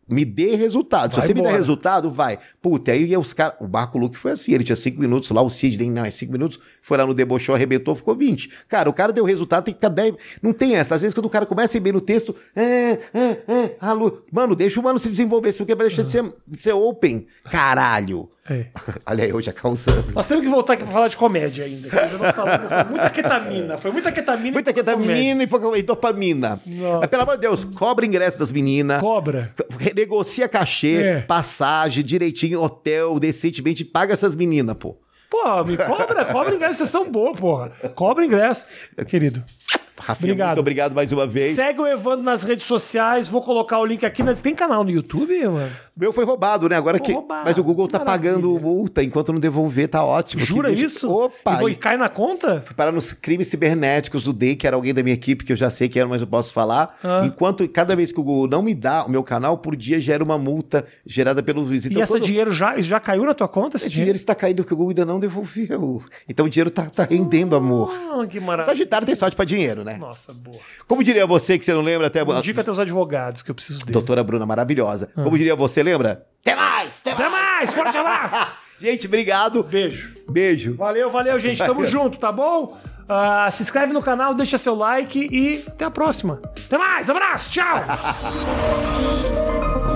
me dê resultado. Se Vai você me der embora. resultado, vai. Puta, aí os caras... O Marco Luque foi assim, ele tinha cinco minutos lá, o Sidney, não, é cinco minutos. Foi lá no debochou, arrebentou, ficou 20. Cara, o cara deu resultado, tem que ficar 10... Não tem essa. Às vezes quando o cara começa a ir bem no texto, é, é, é, alô. Mano, deixa o mano se desenvolver, porque vai deixar de ser, de ser open. Caralho. É. [LAUGHS] Olha eu já causando. Nós temos que voltar aqui pra falar de comédia ainda. que falamos. Foi muita ketamina. Foi muita ketamina. Muita e ketamina e e dopamina. Nossa. Mas pelo amor de Deus, cobra ingresso das meninas. Cobra. Negocia cachê, É. passagem, direitinho, hotel, decentemente, paga essas meninas, pô. Pô, me cobra, cobra ingresso. Vocês são boa, porra. Cobra ingresso. Querido. Rafinha, Obrigado. muito obrigado mais uma vez. Segue o Evandro nas redes sociais. Vou colocar o link aqui. Tem canal no YouTube, mano? Meu foi roubado, né? Agora Pô, que. roubado. Mas o Google tá Maravilha. pagando multa enquanto não devolver, tá ótimo. Jura Que deixa- isso? Opa! E, vou- e cai na conta? Para nos crimes cibernéticos do Day, que era alguém da minha equipe, que eu já sei que era, mas eu posso falar. Ah. Enquanto cada vez que o Google não me dá o meu canal, por dia gera uma multa gerada pelo juiz. Então, e esse quando- dinheiro já, já caiu na tua conta? Esse, Esse dinheiro está caindo que o Google ainda não devolveu. Então o dinheiro tá, tá rendendo, amor. Ah, que maravilha. Sagitário tem sorte pra dinheiro, né? Nossa, boa. Como diria você, que você não lembra até. Indica teus advogados que eu preciso dele. Doutora Bruna, maravilhosa. Como diria você, lembra? Até mais! Até Até mais! mais, forte [LAUGHS] abraço. Gente, obrigado. Beijo. Beijo. Valeu, valeu, gente. Tamo junto, tá bom? Ah, se inscreve no canal, deixa seu like e até a próxima. Até mais, abraço, tchau! [LAUGHS]